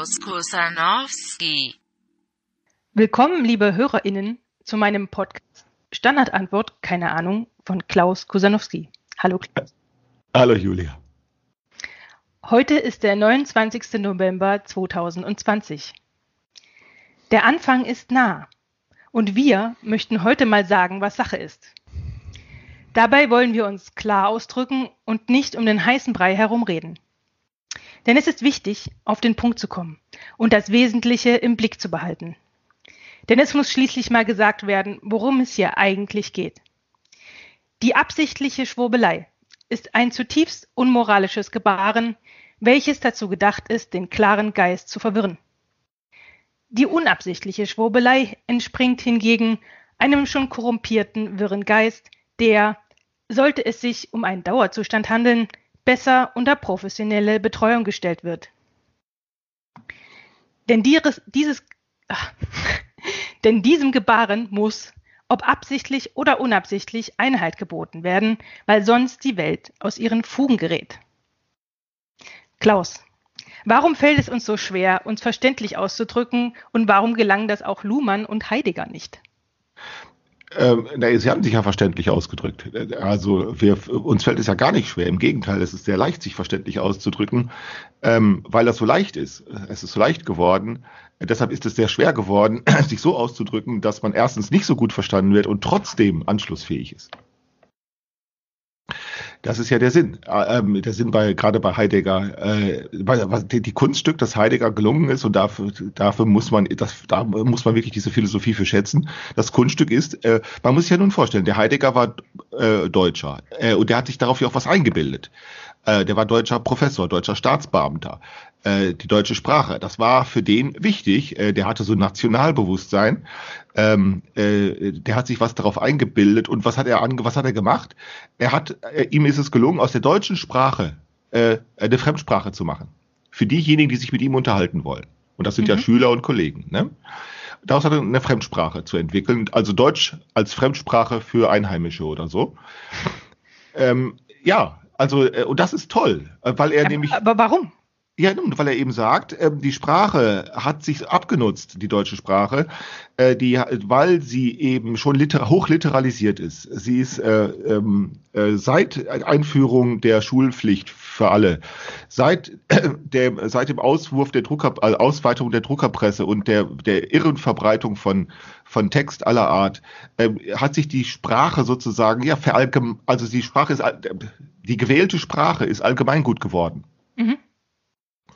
Klaus Kusanowski. Willkommen, liebe HörerInnen, zu meinem Podcast Standardantwort, keine Ahnung, von Klaus Kusanowski. Hallo Klaus. Hallo Julia. Heute ist der 29. November 2020. Der Anfang ist nah und wir möchten heute mal sagen, was Sache ist. Dabei wollen wir uns klar ausdrücken und nicht um den heißen Brei herumreden. Denn es ist wichtig, auf den Punkt zu kommen und das Wesentliche im Blick zu behalten. Denn es muss schließlich mal gesagt werden, worum es hier eigentlich geht. Die absichtliche Schwurbelei ist ein zutiefst unmoralisches Gebaren, welches dazu gedacht ist, den klaren Geist zu verwirren. Die unabsichtliche Schwurbelei entspringt hingegen einem schon korrumpierten, wirren Geist, der, sollte es sich um einen Dauerzustand handeln, besser unter professionelle Betreuung gestellt wird. Denn dieses, dieses ach, denn diesem Gebaren muss, ob absichtlich oder unabsichtlich, Einhalt geboten werden, weil sonst die Welt aus ihren Fugen gerät. Klaus, warum fällt es uns so schwer, uns verständlich auszudrücken und warum gelang das auch Luhmann und Heidegger nicht? Ähm, na, Sie haben sich ja verständlich ausgedrückt. Also wir, uns fällt es ja gar nicht schwer. Im Gegenteil, es ist sehr leicht, sich verständlich auszudrücken, ähm, weil das so leicht ist. Es ist so leicht geworden. Deshalb ist es sehr schwer geworden, sich so auszudrücken, dass man erstens nicht so gut verstanden wird und trotzdem anschlussfähig ist. Das ist ja der Sinn. Ähm, der Sinn bei gerade bei Heidegger, äh, bei, die, die Kunststück, das Heidegger gelungen ist und dafür, dafür muss man, das, da muss man wirklich diese Philosophie für schätzen. Das Kunststück ist, äh, man muss sich ja nun vorstellen, der Heidegger war äh, Deutscher äh, und der hat sich darauf ja auch was eingebildet. Äh, der war deutscher Professor, deutscher Staatsbeamter. Äh, die deutsche Sprache, das war für den wichtig. Äh, der hatte so Nationalbewusstsein. Ähm, äh, der hat sich was darauf eingebildet. Und was hat er ange was hat er gemacht? Er hat, äh, ihm ist es gelungen, aus der deutschen Sprache äh, eine Fremdsprache zu machen. Für diejenigen, die sich mit ihm unterhalten wollen. Und das sind mhm. ja Schüler und Kollegen. Ne? Daraus hat er eine Fremdsprache zu entwickeln, also Deutsch als Fremdsprache für Einheimische oder so. Ähm, ja, also, äh, und das ist toll, äh, weil er aber, nämlich. Aber warum? Ja, nun, weil er eben sagt, ähm, die Sprache hat sich abgenutzt, die deutsche Sprache, äh, die, weil sie eben schon liter hochliteralisiert ist. Sie ist äh, ähm, äh, seit Einführung der Schulpflicht für alle, seit, äh, der, seit dem Auswurf der Drucker, also Ausweitung der Druckerpresse und der, der irren Verbreitung von, von Text aller Art, äh, hat sich die Sprache sozusagen, ja, verallgem also die Sprache ist, die gewählte Sprache ist allgemeingut geworden. Mhm.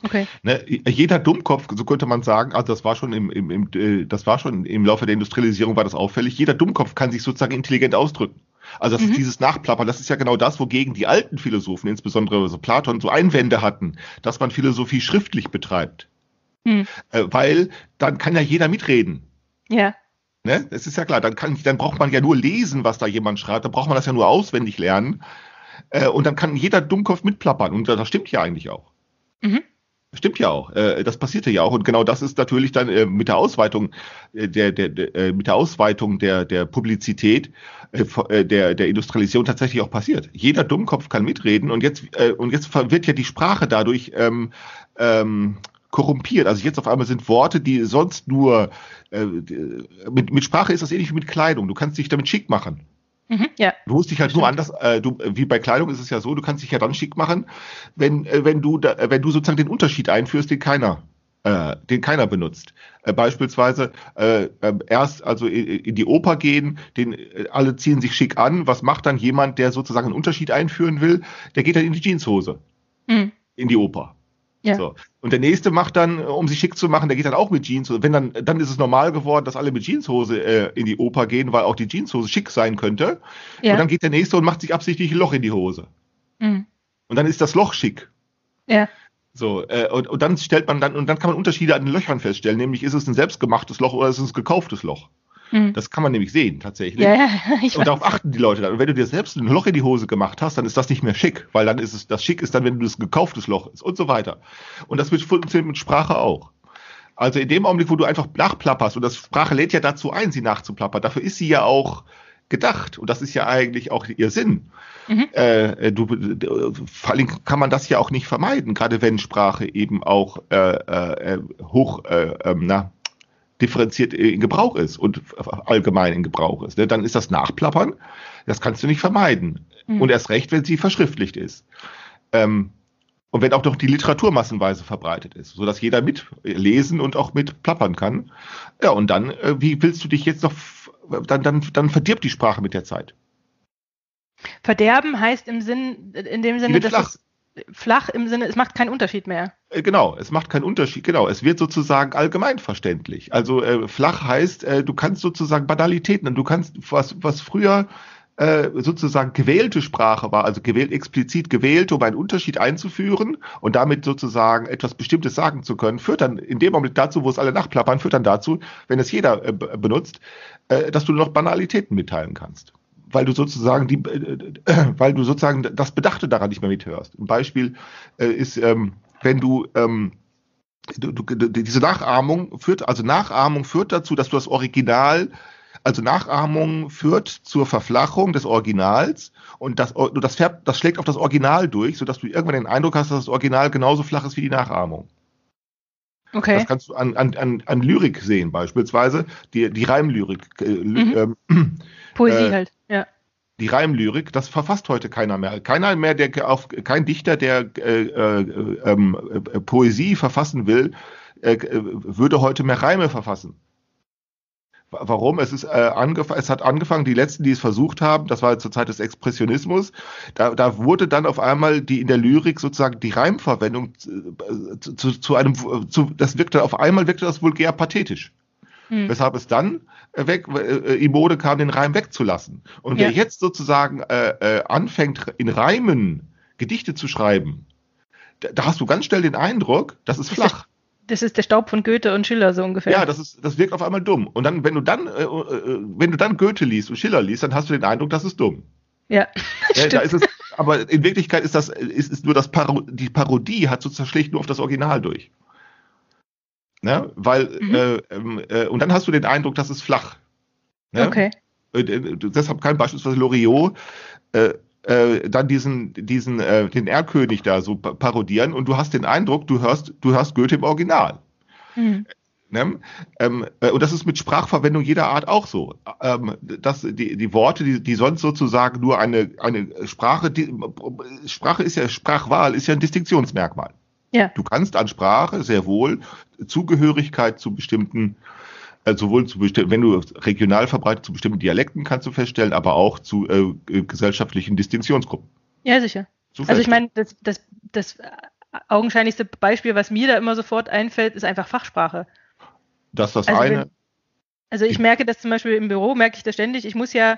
Okay. Ne, jeder Dummkopf, so könnte man sagen, also das war schon im, im, im, äh, das war schon im Laufe der Industrialisierung war das auffällig. Jeder Dummkopf kann sich sozusagen intelligent ausdrücken. Also das mhm. ist dieses Nachplappern, das ist ja genau das, wogegen die alten Philosophen, insbesondere so Platon, so Einwände hatten, dass man Philosophie schriftlich betreibt. Mhm. Äh, weil dann kann ja jeder mitreden. Ja. Ne? Das ist ja klar, dann, kann, dann braucht man ja nur lesen, was da jemand schreibt, dann braucht man das ja nur auswendig lernen. Äh, und dann kann jeder Dummkopf mitplappern. Und das stimmt ja eigentlich auch. Mhm. Stimmt ja auch. Äh, das passierte ja auch. Und genau das ist natürlich dann äh, mit der Ausweitung äh, der, der, der mit der Ausweitung der, der Publizität der, der Industrialisierung tatsächlich auch passiert. Jeder Dummkopf kann mitreden und jetzt, und jetzt wird ja die Sprache dadurch ähm, ähm, korrumpiert. Also jetzt auf einmal sind Worte, die sonst nur äh, mit, mit Sprache ist das ähnlich wie mit Kleidung. Du kannst dich damit schick machen. Mhm, ja. Du musst dich halt Stimmt. nur anders, äh, du, wie bei Kleidung ist es ja so, du kannst dich ja dann schick machen, wenn, äh, wenn du, da, äh, wenn du sozusagen den Unterschied einführst, den keiner, äh, den keiner benutzt. Äh, beispielsweise äh, äh, erst also in, in die Oper gehen, den äh, alle ziehen sich schick an. Was macht dann jemand, der sozusagen einen Unterschied einführen will? Der geht dann in die Jeanshose mhm. in die Oper. Ja. So. Und der nächste macht dann, um sich schick zu machen, der geht dann auch mit Jeans. Und wenn dann, dann ist es normal geworden, dass alle mit Jeanshose äh, in die Oper gehen, weil auch die Jeanshose schick sein könnte. Ja. Und dann geht der nächste und macht sich absichtlich ein Loch in die Hose. Mhm. Und dann ist das Loch schick. Ja. So, äh, und, und dann stellt man dann, und dann kann man Unterschiede an den Löchern feststellen, nämlich ist es ein selbstgemachtes Loch oder ist es ein gekauftes Loch. Mhm. Das kann man nämlich sehen, tatsächlich. Ja, ja, ich und darauf achten die Leute dann. Und wenn du dir selbst ein Loch in die Hose gemacht hast, dann ist das nicht mehr schick, weil dann ist es, das schick ist dann, wenn du das gekauftes Loch ist und so weiter. Und das funktioniert mit Sprache auch. Also in dem Augenblick, wo du einfach nachplapperst, und das Sprache lädt ja dazu ein, sie nachzuplappern, dafür ist sie ja auch gedacht. Und das ist ja eigentlich auch ihr Sinn. Mhm. Äh, du, vor allem kann man das ja auch nicht vermeiden, gerade wenn Sprache eben auch äh, äh, hoch äh, ähm, na, differenziert in Gebrauch ist und allgemein in Gebrauch ist. Ne? Dann ist das Nachplappern, das kannst du nicht vermeiden. Mhm. Und erst recht, wenn sie verschriftlicht ist. Ähm, und wenn auch noch die Literatur massenweise verbreitet ist, sodass jeder mitlesen und auch mit plappern kann. Ja, und dann, äh, wie willst du dich jetzt noch, dann, dann, dann verdirbt die Sprache mit der Zeit. Verderben heißt im Sinn, in dem Sinne, dass flach. es flach im Sinne, es macht keinen Unterschied mehr. Äh, genau, es macht keinen Unterschied, genau. Es wird sozusagen allgemeinverständlich. Also äh, flach heißt, äh, du kannst sozusagen Banalitäten, du kannst, was, was früher äh, sozusagen gewählte Sprache war, also gewählt, explizit gewählt, um einen Unterschied einzuführen und damit sozusagen etwas Bestimmtes sagen zu können, führt dann in dem Moment dazu, wo es alle nachplappern, führt dann dazu, wenn es jeder äh, benutzt, äh, dass du noch Banalitäten mitteilen kannst weil du sozusagen die, äh, weil du sozusagen das Bedachte daran nicht mehr mithörst. Ein Beispiel äh, ist, ähm, wenn du, ähm, du, du diese Nachahmung führt, also Nachahmung führt dazu, dass du das Original also Nachahmung führt zur Verflachung des Originals und das, das, färbt, das schlägt auf das Original durch, sodass du irgendwann den Eindruck hast, dass das Original genauso flach ist wie die Nachahmung. Okay. Das kannst du an, an, an, an Lyrik sehen, beispielsweise die, die Reimlyrik. Äh, mhm. ähm, Poesie äh, halt. Die Reimlyrik, das verfasst heute keiner mehr. Keiner mehr, der auf kein Dichter, der äh, äh, ähm, äh, Poesie verfassen will, äh, würde heute mehr Reime verfassen. Warum? Es ist äh, es hat angefangen, die letzten, die es versucht haben, das war zur Zeit des Expressionismus, da, da wurde dann auf einmal die in der Lyrik sozusagen die Reimverwendung äh, zu, zu, zu einem, zu, das wirkte auf einmal wirkte das vulgär pathetisch. Hm. Weshalb es dann äh, weg, äh, in Mode kam, den Reim wegzulassen. Und ja. wer jetzt sozusagen äh, äh, anfängt, in Reimen Gedichte zu schreiben, da, da hast du ganz schnell den Eindruck, das ist flach. Das ist der Staub von Goethe und Schiller so ungefähr. Ja, das ist, das wirkt auf einmal dumm. Und dann, wenn du dann, äh, äh, wenn du dann Goethe liest und Schiller liest, dann hast du den Eindruck, das ist dumm. Ja. ja da ist es, aber in Wirklichkeit ist das, ist, ist nur das Paro die Parodie hat sozusagen schlicht nur auf das Original durch. Ne? Weil, mhm. äh, ähm, äh, und dann hast du den Eindruck, das ist flach. Ne? Okay. Äh, äh, deshalb kann beispielsweise Loriot äh, dann diesen, diesen, den Erlkönig da so parodieren und du hast den Eindruck, du hörst, du hörst Goethe im Original. Mhm. Ne? Ähm, äh, und das ist mit Sprachverwendung jeder Art auch so. Ähm, dass die, die Worte, die, die sonst sozusagen nur eine, eine Sprache, die, Sprache ist ja, Sprachwahl ist ja ein Distinktionsmerkmal. Ja. Du kannst an Sprache sehr wohl Zugehörigkeit zu bestimmten äh, sowohl zu bestimmten, wenn du regional verbreitet zu bestimmten Dialekten kannst du feststellen, aber auch zu äh, äh gesellschaftlichen Distinktionsgruppen. Ja, sicher. Also ich meine, das, das, das augenscheinlichste Beispiel, was mir da immer sofort einfällt, ist einfach Fachsprache. Das ist das also eine. Wenn, also ich merke das zum Beispiel im Büro, merke ich das ständig. Ich muss ja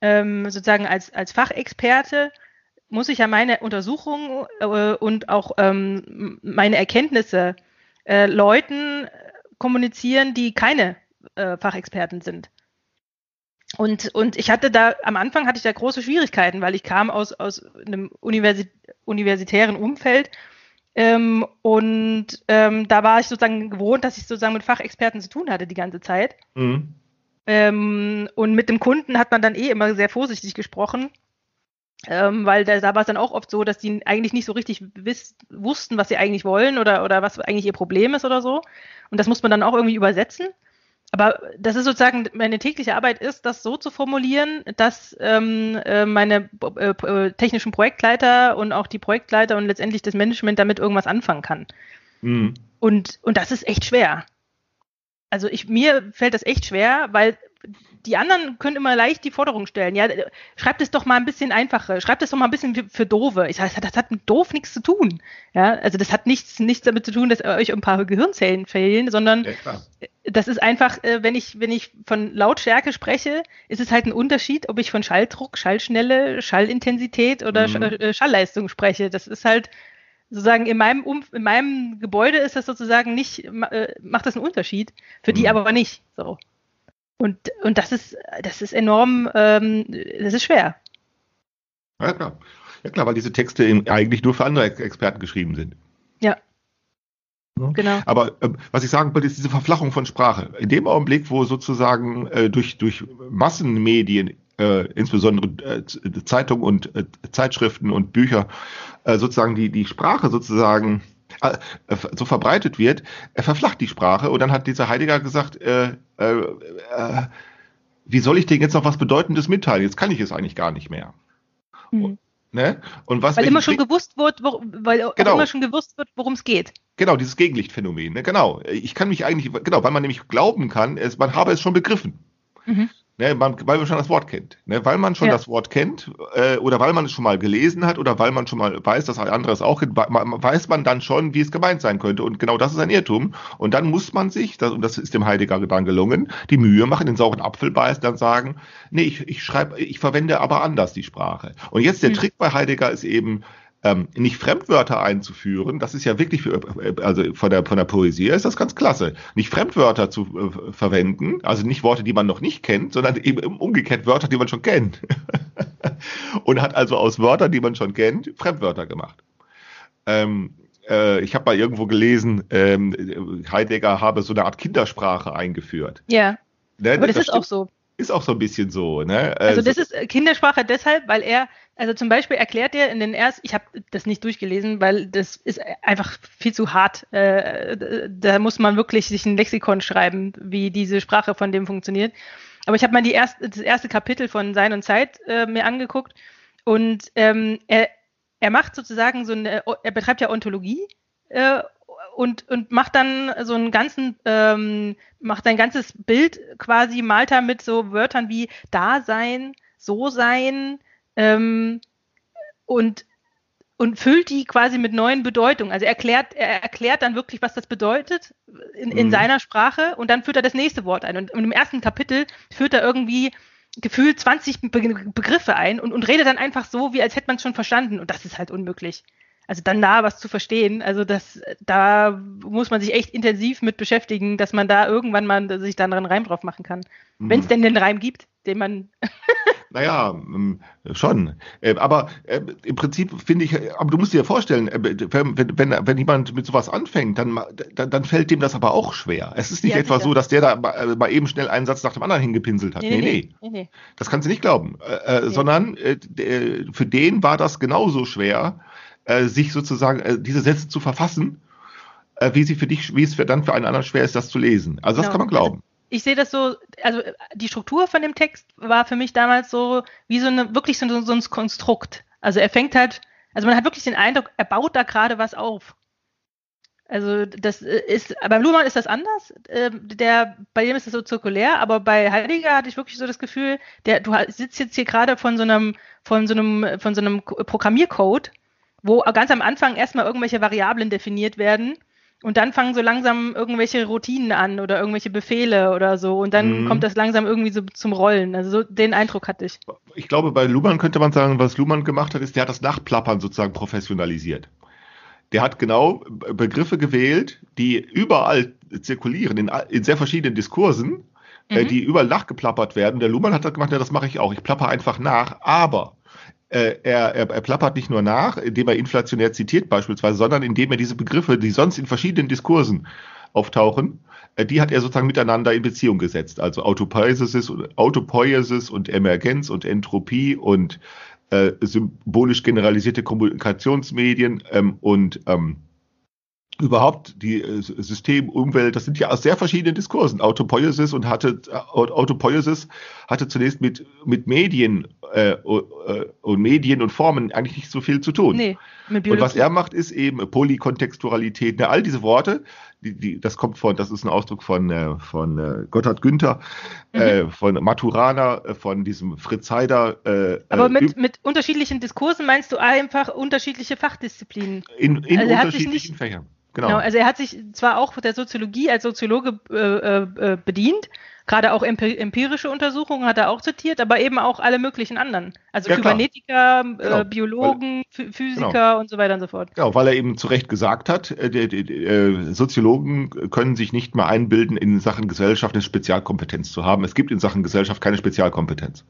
ähm, sozusagen als, als Fachexperte muss ich ja meine Untersuchungen äh, und auch ähm, meine Erkenntnisse äh, Leuten kommunizieren, die keine äh, Fachexperten sind. Und, und ich hatte da, am Anfang hatte ich da große Schwierigkeiten, weil ich kam aus, aus einem Universi universitären Umfeld ähm, und ähm, da war ich sozusagen gewohnt, dass ich sozusagen mit Fachexperten zu tun hatte die ganze Zeit. Mhm. Ähm, und mit dem Kunden hat man dann eh immer sehr vorsichtig gesprochen, ähm, weil da, da war es dann auch oft so, dass die eigentlich nicht so richtig wiss, wussten, was sie eigentlich wollen oder, oder was eigentlich ihr Problem ist oder so. Und das muss man dann auch irgendwie übersetzen. Aber das ist sozusagen meine tägliche Arbeit ist, das so zu formulieren, dass ähm, äh, meine äh, äh, technischen Projektleiter und auch die Projektleiter und letztendlich das Management damit irgendwas anfangen kann. Mhm. Und, und das ist echt schwer. Also ich, mir fällt das echt schwer, weil die anderen können immer leicht die Forderung stellen. Ja, schreibt es doch mal ein bisschen einfacher. Schreibt es doch mal ein bisschen für, für Doofe. Ich sage, das hat mit doof nichts zu tun. Ja, also das hat nichts, nichts damit zu tun, dass euch ein paar Gehirnzellen fehlen, sondern ja, das ist einfach, äh, wenn ich, wenn ich von Lautstärke spreche, ist es halt ein Unterschied, ob ich von Schalldruck, Schallschnelle, Schallintensität oder mhm. Äh, Schallleistung spreche. Das ist halt sozusagen in meinem um in meinem Gebäude ist das sozusagen nicht, äh, macht das einen Unterschied, für die mhm. aber nicht. So. Und, und das ist, das ist enorm, ähm, das ist schwer. Ja, klar. Ja, klar, weil diese Texte eigentlich nur für andere Experten geschrieben sind. Ja. Genau. Aber äh, was ich sagen wollte, ist diese Verflachung von Sprache. In dem Augenblick, wo sozusagen äh, durch, durch Massenmedien äh, insbesondere äh, Zeitungen und äh, Zeitschriften und Bücher, äh, sozusagen die, die Sprache sozusagen so verbreitet wird, er verflacht die Sprache. Und dann hat dieser Heidegger gesagt, äh, äh, äh, wie soll ich denen jetzt noch was Bedeutendes mitteilen? Jetzt kann ich es eigentlich gar nicht mehr. Mhm. Ne? Und was weil immer schon gewusst wird, wo, weil genau. immer schon gewusst wird, worum es geht. Genau, dieses Gegenlichtphänomen. Ne? Genau. Ich kann mich eigentlich, genau, weil man nämlich glauben kann, es, man habe es schon begriffen. Mhm. Ne, man, weil man schon das Wort kennt. Ne, weil man schon ja. das Wort kennt äh, oder weil man es schon mal gelesen hat oder weil man schon mal weiß, dass ein anderes auch kennt, weiß man dann schon, wie es gemeint sein könnte. Und genau das ist ein Irrtum. Und dann muss man sich, das, und das ist dem Heidegger dann gelungen, die Mühe machen, den sauren Apfel beißen, dann sagen, nee, ich, ich schreibe, ich verwende aber anders die Sprache. Und jetzt der mhm. Trick bei Heidegger ist eben, ähm, nicht Fremdwörter einzuführen, das ist ja wirklich, für, äh, also von der, von der Poesie ist das ganz klasse. Nicht Fremdwörter zu äh, verwenden, also nicht Worte, die man noch nicht kennt, sondern eben umgekehrt Wörter, die man schon kennt. Und hat also aus Wörtern, die man schon kennt, Fremdwörter gemacht. Ähm, äh, ich habe mal irgendwo gelesen, ähm, Heidegger habe so eine Art Kindersprache eingeführt. Ja. Ne? Aber das, das ist auch so. Ist auch so ein bisschen so. Ne? Also, also das ist Kindersprache deshalb, weil er also zum Beispiel erklärt er in den ersten, ich habe das nicht durchgelesen, weil das ist einfach viel zu hart. Äh, da muss man wirklich sich ein Lexikon schreiben, wie diese Sprache von dem funktioniert. Aber ich habe mal die erste, das erste Kapitel von Sein und Zeit äh, mir angeguckt und ähm, er, er macht sozusagen so eine, er betreibt ja Ontologie äh, und, und macht dann so einen ganzen, ähm, macht sein ganzes Bild quasi, malt er mit so Wörtern wie Dasein, So-Sein, ähm, und, und füllt die quasi mit neuen Bedeutungen. Also erklärt, er erklärt dann wirklich, was das bedeutet in, in mhm. seiner Sprache und dann führt er das nächste Wort ein. Und, und im ersten Kapitel führt er irgendwie gefühlt 20 Be Begriffe ein und, und redet dann einfach so, wie als hätte man es schon verstanden. Und das ist halt unmöglich. Also dann da was zu verstehen, also das, da muss man sich echt intensiv mit beschäftigen, dass man da irgendwann mal sich dann einen Reim drauf machen kann. Mhm. Wenn es denn den Reim gibt, den man Naja, ähm, schon. Äh, aber äh, im Prinzip finde ich, aber du musst dir vorstellen, äh, wenn, wenn, wenn jemand mit sowas anfängt, dann, dann, dann fällt dem das aber auch schwer. Es ist nicht ja, etwa sicher. so, dass der da mal eben schnell einen Satz nach dem anderen hingepinselt hat. Nee, nee. nee. nee. Das kannst du nicht glauben. Äh, sondern äh, für den war das genauso schwer, äh, sich sozusagen diese Sätze zu verfassen, wie sie für dich, wie es für, dann für einen anderen schwer ist, das zu lesen. Also das genau. kann man glauben ich sehe das so, also die Struktur von dem Text war für mich damals so wie so eine, wirklich so, so ein Konstrukt. Also er fängt halt, also man hat wirklich den Eindruck, er baut da gerade was auf. Also das ist, beim Luhmann ist das anders. Ähm, der, bei dem ist das so zirkulär, aber bei Heidegger hatte ich wirklich so das Gefühl, der, du sitzt jetzt hier gerade von so einem, von so einem, von so einem Programmiercode, wo ganz am Anfang erstmal irgendwelche Variablen definiert werden und dann fangen so langsam irgendwelche Routinen an oder irgendwelche Befehle oder so. Und dann mhm. kommt das langsam irgendwie so zum Rollen. Also so den Eindruck hatte ich. Ich glaube, bei Luhmann könnte man sagen, was Luhmann gemacht hat, ist, der hat das Nachplappern sozusagen professionalisiert. Der hat genau Begriffe gewählt, die überall zirkulieren, in, in sehr verschiedenen Diskursen, äh, mhm. äh, die überall nachgeplappert werden. Der Luhmann hat das gemacht, ja, das mache ich auch. Ich plapper einfach nach. Aber äh, er, er, er plappert nicht nur nach, indem er inflationär zitiert beispielsweise, sondern indem er diese Begriffe, die sonst in verschiedenen Diskursen auftauchen, äh, die hat er sozusagen miteinander in Beziehung gesetzt. Also Autopoiesis, Autopoiesis und Emergenz und Entropie und äh, symbolisch generalisierte Kommunikationsmedien ähm, und ähm, überhaupt die äh, System, Umwelt, das sind ja aus sehr verschiedenen Diskursen. Autopoiesis und hatte äh, Autopoiesis hatte zunächst mit mit Medien äh, äh, und Medien und Formen eigentlich nicht so viel zu tun. Nee, und was er macht, ist eben Polykontextualität. Ne, all diese Worte, die, die, das kommt von, das ist ein Ausdruck von äh, von äh, Gotthard Günther, mhm. äh, von Maturana, äh, von diesem Fritz Heider. Äh, Aber mit mit unterschiedlichen Diskursen meinst du einfach unterschiedliche Fachdisziplinen? In, in also unterschiedlichen Fächern. Genau. genau. Also er hat sich zwar auch der Soziologie als Soziologe äh, bedient, gerade auch empirische Untersuchungen hat er auch zitiert, aber eben auch alle möglichen anderen. Also ja, Kybernetiker, äh, genau. äh, Biologen, weil, Physiker genau. und so weiter und so fort. Genau, weil er eben zu Recht gesagt hat, äh, die, die, äh, Soziologen können sich nicht mehr einbilden, in Sachen Gesellschaft eine Spezialkompetenz zu haben. Es gibt in Sachen Gesellschaft keine Spezialkompetenz.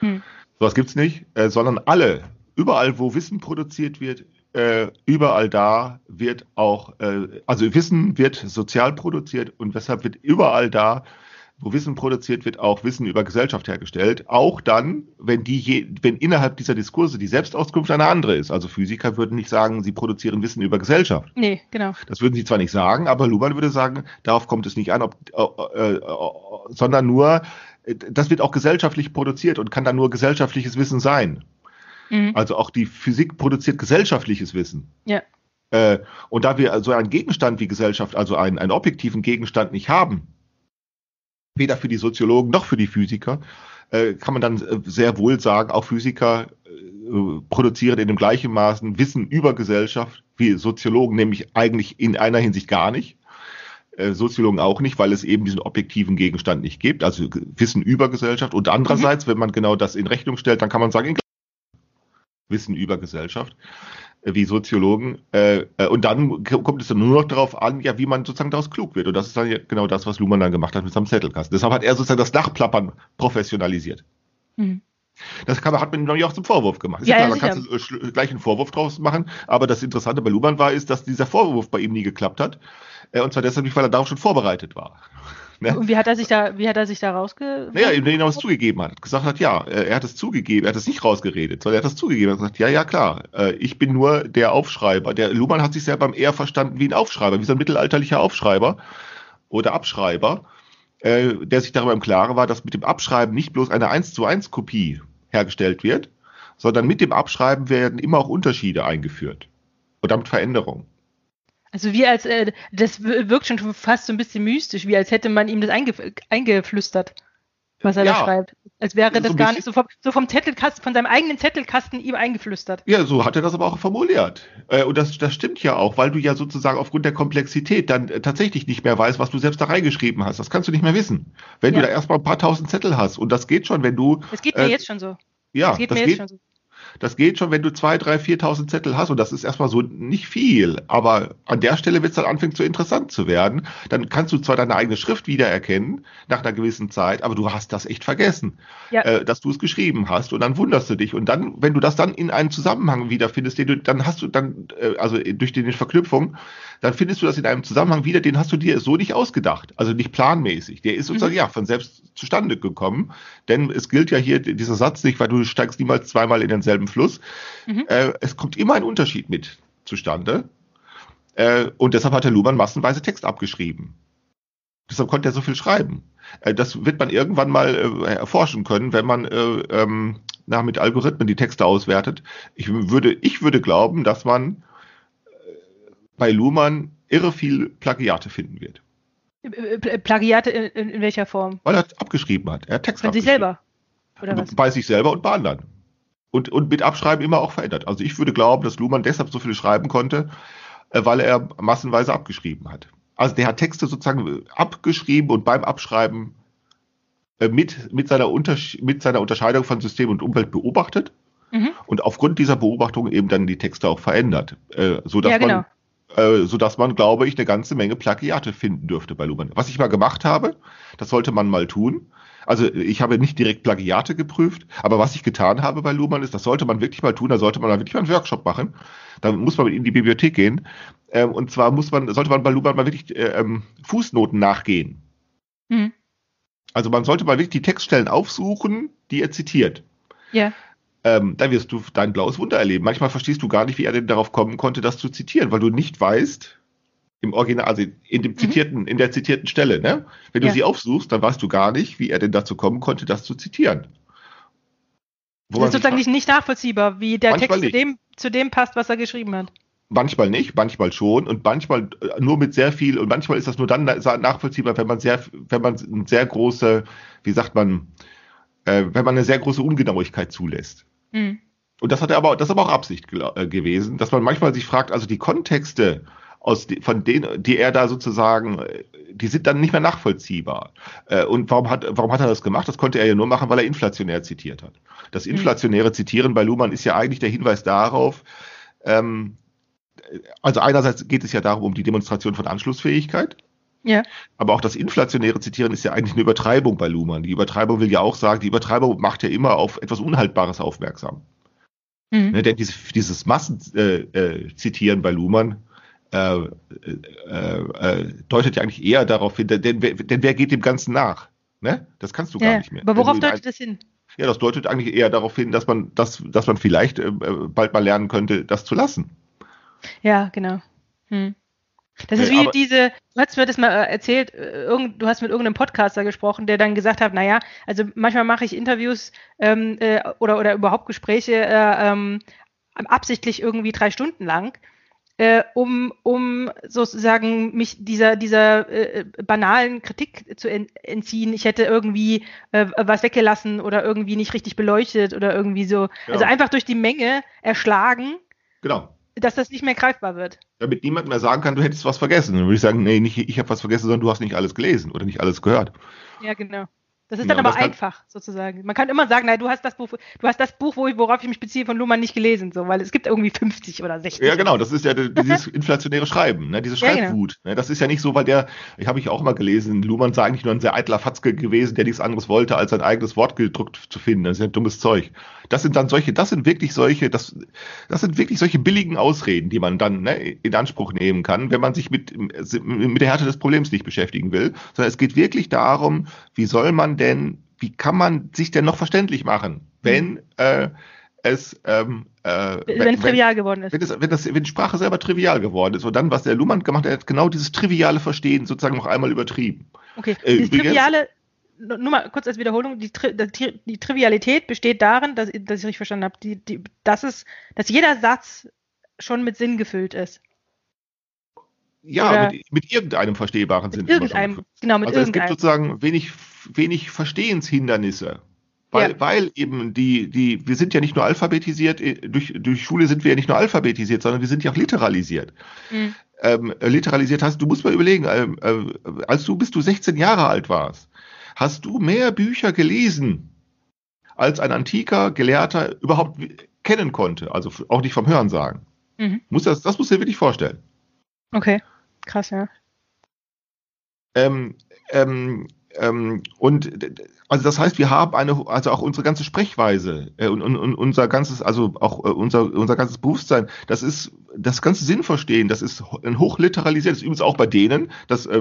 Hm. Sowas gibt's nicht, äh, sondern alle, überall, wo Wissen produziert wird, äh, überall da wird auch, äh, also Wissen wird sozial produziert und weshalb wird überall da wo Wissen produziert wird, auch Wissen über Gesellschaft hergestellt. Auch dann, wenn die je, wenn innerhalb dieser Diskurse die Selbstauskunft eine andere ist. Also Physiker würden nicht sagen, sie produzieren Wissen über Gesellschaft. Nee, genau. Das würden sie zwar nicht sagen, aber Luhmann würde sagen, darauf kommt es nicht an, ob, äh, äh, sondern nur, äh, das wird auch gesellschaftlich produziert und kann dann nur gesellschaftliches Wissen sein. Mhm. Also auch die Physik produziert gesellschaftliches Wissen. Ja. Äh, und da wir so einen Gegenstand wie Gesellschaft, also einen, einen objektiven Gegenstand nicht haben, weder für die Soziologen noch für die Physiker, äh, kann man dann äh, sehr wohl sagen, auch Physiker äh, produzieren in dem gleichen Maßen Wissen über Gesellschaft wie Soziologen, nämlich eigentlich in einer Hinsicht gar nicht. Äh, Soziologen auch nicht, weil es eben diesen objektiven Gegenstand nicht gibt, also Wissen über Gesellschaft. Und andererseits, mhm. wenn man genau das in Rechnung stellt, dann kann man sagen, Wissen über Gesellschaft wie Soziologen. Äh, äh, und dann kommt es dann nur noch darauf an, ja, wie man sozusagen daraus klug wird. Und das ist dann ja genau das, was Luhmann dann gemacht hat mit seinem Zettelkasten. Deshalb hat er sozusagen das Nachplappern professionalisiert. Mhm. Das kann, hat man ihm auch zum Vorwurf gemacht. Ja, klar, man kann äh, gleich einen Vorwurf draus machen, aber das Interessante bei Luhmann war, ist, dass dieser Vorwurf bei ihm nie geklappt hat. Äh, und zwar deshalb nicht, weil er darauf schon vorbereitet war. Ne? Und wie hat er sich da, wie hat er sich da rausge... Naja, indem er es zugegeben hat. Gesagt hat, ja, äh, er hat es zugegeben, er hat es nicht rausgeredet, sondern er hat es zugegeben. Er hat gesagt, ja, ja, klar, äh, ich bin nur der Aufschreiber. Der Luhmann hat sich selber eher verstanden wie ein Aufschreiber, wie so ein mittelalterlicher Aufschreiber oder Abschreiber, äh, der sich darüber im Klaren war, dass mit dem Abschreiben nicht bloß eine 1 zu 1 Kopie hergestellt wird, sondern mit dem Abschreiben werden immer auch Unterschiede eingeführt und damit Veränderungen. Also wie als, äh, das wirkt schon fast so ein bisschen mystisch, wie als hätte man ihm das einge eingeflüstert, was er ja, da schreibt. Als wäre das so gar nicht so vom, so vom, Zettelkasten, von seinem eigenen Zettelkasten ihm eingeflüstert. Ja, so hat er das aber auch formuliert. Äh, und das, das stimmt ja auch, weil du ja sozusagen aufgrund der Komplexität dann äh, tatsächlich nicht mehr weißt, was du selbst da reingeschrieben hast. Das kannst du nicht mehr wissen. Wenn ja. du da erstmal ein paar tausend Zettel hast, und das geht schon, wenn du. Das geht mir äh, jetzt schon so. Ja, das geht das mir geht, jetzt schon so. Das geht schon, wenn du zwei, drei, viertausend Zettel hast und das ist erstmal so nicht viel. Aber an der Stelle wird es dann anfangen zu interessant zu werden. Dann kannst du zwar deine eigene Schrift wiedererkennen nach einer gewissen Zeit, aber du hast das echt vergessen, ja. äh, dass du es geschrieben hast und dann wunderst du dich. Und dann, wenn du das dann in einen Zusammenhang wiederfindest, den du, dann hast du dann, äh, also durch die Verknüpfung, dann findest du das in einem Zusammenhang wieder, den hast du dir so nicht ausgedacht, also nicht planmäßig. Der ist sozusagen mhm. ja von selbst zustande gekommen, denn es gilt ja hier dieser Satz nicht, weil du steigst niemals zweimal in denselben Fluss. Mhm. Äh, es kommt immer ein Unterschied mit zustande. Äh, und deshalb hat der Luhmann massenweise Text abgeschrieben. Deshalb konnte er so viel schreiben. Äh, das wird man irgendwann mal äh, erforschen können, wenn man äh, ähm, nach mit Algorithmen die Texte auswertet. Ich würde, ich würde glauben, dass man bei Luhmann irre viel Plagiate finden wird. Plagiate in, in, welcher Form? Weil er abgeschrieben hat. Er hat Text Von sich selber? Oder was? Bei sich selber und bei anderen. Und, und mit Abschreiben immer auch verändert. Also ich würde glauben, dass Luhmann deshalb so viel schreiben konnte, äh, weil er massenweise abgeschrieben hat. Also der hat Texte sozusagen abgeschrieben und beim Abschreiben äh, mit, mit, seiner, mit seiner Unterscheidung von System und Umwelt beobachtet mhm. und aufgrund dieser Beobachtung eben dann die Texte auch verändert, äh, so dass ja, genau. man äh, so dass man, glaube ich, eine ganze Menge Plagiate finden dürfte bei Luhmann. Was ich mal gemacht habe, das sollte man mal tun. Also ich habe nicht direkt Plagiate geprüft, aber was ich getan habe bei Luhmann ist, das sollte man wirklich mal tun, da sollte man wirklich mal einen Workshop machen. Da muss man in die Bibliothek gehen. Ähm, und zwar muss man, sollte man bei Luhmann mal wirklich äh, ähm, Fußnoten nachgehen. Mhm. Also man sollte mal wirklich die Textstellen aufsuchen, die er zitiert. Ja ähm, da wirst du dein blaues Wunder erleben. Manchmal verstehst du gar nicht, wie er denn darauf kommen konnte, das zu zitieren, weil du nicht weißt, im Original, also in dem mhm. zitierten, mhm. in der zitierten Stelle, ne? Wenn du ja. sie aufsuchst, dann weißt du gar nicht, wie er denn dazu kommen konnte, das zu zitieren. Wo das ist sozusagen nicht, nicht nachvollziehbar, wie der Text zu dem, zu dem passt, was er geschrieben hat. Manchmal nicht, manchmal schon und manchmal äh, nur mit sehr viel und manchmal ist das nur dann nachvollziehbar, wenn man sehr, wenn man eine sehr große, wie sagt man, äh, wenn man eine sehr große Ungenauigkeit zulässt. Mhm. Und das hat er aber, das ist aber auch Absicht äh, gewesen, dass man manchmal sich fragt, also die Kontexte, aus die, von denen, die er da sozusagen, äh, die sind dann nicht mehr nachvollziehbar. Äh, und warum hat, warum hat er das gemacht? Das konnte er ja nur machen, weil er inflationär zitiert hat. Das mhm. inflationäre Zitieren bei Luhmann ist ja eigentlich der Hinweis darauf, ähm, also einerseits geht es ja darum, um die Demonstration von Anschlussfähigkeit. Ja. Aber auch das inflationäre Zitieren ist ja eigentlich eine Übertreibung bei Luhmann. Die Übertreibung will ja auch sagen, die Übertreibung macht ja immer auf etwas Unhaltbares aufmerksam. Mhm. Ne, denn diese, dieses Massenzitieren äh, bei Luhmann äh, äh, äh, deutet ja eigentlich eher darauf hin, denn, denn, denn wer geht dem Ganzen nach? Ne? Das kannst du Ja, gar nicht mehr. aber worauf deutet das hin? Ja, das deutet eigentlich eher darauf hin, dass man, dass, dass man vielleicht äh, bald mal lernen könnte, das zu lassen. Ja, genau. Hm. Das ist Äh, wie diese, du hast mir das mal äh, erzählt, äh, irgend, du hast mit irgendeinem Podcaster gesprochen, der dann gesagt hat, naja, also manchmal mache ich Interviews ähm, äh, oder, oder überhaupt Gespräche äh, ähm, absichtlich irgendwie drei Stunden lang, äh, um, um sozusagen mich dieser, dieser äh, banalen Kritik zu en entziehen. Ich hätte irgendwie äh, was weggelassen oder irgendwie nicht richtig beleuchtet oder irgendwie so. Also Ja. einfach durch die Menge erschlagen, Genau. dass das nicht mehr greifbar wird. Damit niemand mehr sagen kann, du hättest was vergessen. Dann würde ich sagen, nee, nicht ich habe was vergessen, sondern du hast nicht alles gelesen oder nicht alles gehört. Ja, genau. Das ist Ja, dann aber einfach, sozusagen. Man kann immer sagen, nein, du hast das Buch, du hast das Buch, worauf ich mich beziehe, von Luhmann nicht gelesen, so, weil es gibt irgendwie 50 oder 60. Ja, genau, das ist ja die- dieses inflationäre Schreiben, ne, diese Ja, genau. Schreibwut. Ne, das ist ja nicht so, weil der, ich habe ich auch mal gelesen, Luhmann sei eigentlich nur ein sehr eitler Fatzke gewesen, der nichts anderes wollte, als sein eigenes Wort gedruckt zu finden. Das ist ja dummes Zeug. Das sind dann solche, das sind wirklich solche, das, das sind wirklich solche billigen Ausreden, die man dann ne, in Anspruch nehmen kann, wenn man sich mit, mit der Härte des Problems nicht beschäftigen will, sondern es geht wirklich darum, wie soll man denn, wie kann man sich denn noch verständlich machen, wenn äh, es ähm, äh, wenn es trivial geworden ist. wenn, das, wenn, das, wenn die Sprache selber trivial geworden ist und dann, was der Luhmann gemacht hat, er hat genau dieses triviale Verstehen sozusagen noch einmal übertrieben. Okay, Äh, dieses übrigens- Triviale, nur mal kurz als Wiederholung, die, Tri- die Trivialität besteht darin, dass, dass ich richtig verstanden habe, die, die, dass, es, dass jeder Satz schon mit Sinn gefüllt ist. Ja, mit, mit irgendeinem verstehbaren Sinn. Irgendeinem, genau, mit Also es gibt irgendeinem. sozusagen wenig, wenig Verstehenshindernisse. Weil, Ja. weil eben die, die, wir sind ja nicht nur alphabetisiert, äh, durch, durch Schule sind wir ja nicht nur alphabetisiert, sondern wir sind ja auch literalisiert. Mhm. ähm, literalisiert hast, du musst mal überlegen, ähm, äh, als du bis du 16 Jahre alt warst, hast du mehr Bücher gelesen, als ein antiker Gelehrter überhaupt kennen konnte, also auch nicht vom Hören sagen. Mhm. Muss das, das musst du dir wirklich vorstellen. Okay, krass, ja. Ähm, ähm, ähm, und also das heißt, wir haben eine, also auch unsere ganze Sprechweise äh, und, und, und unser ganzes, also auch äh, unser, unser ganzes Bewusstsein, das ist das ganze Sinnverstehen, das ist ein hochliteralisiert, das ist übrigens auch bei denen, das äh,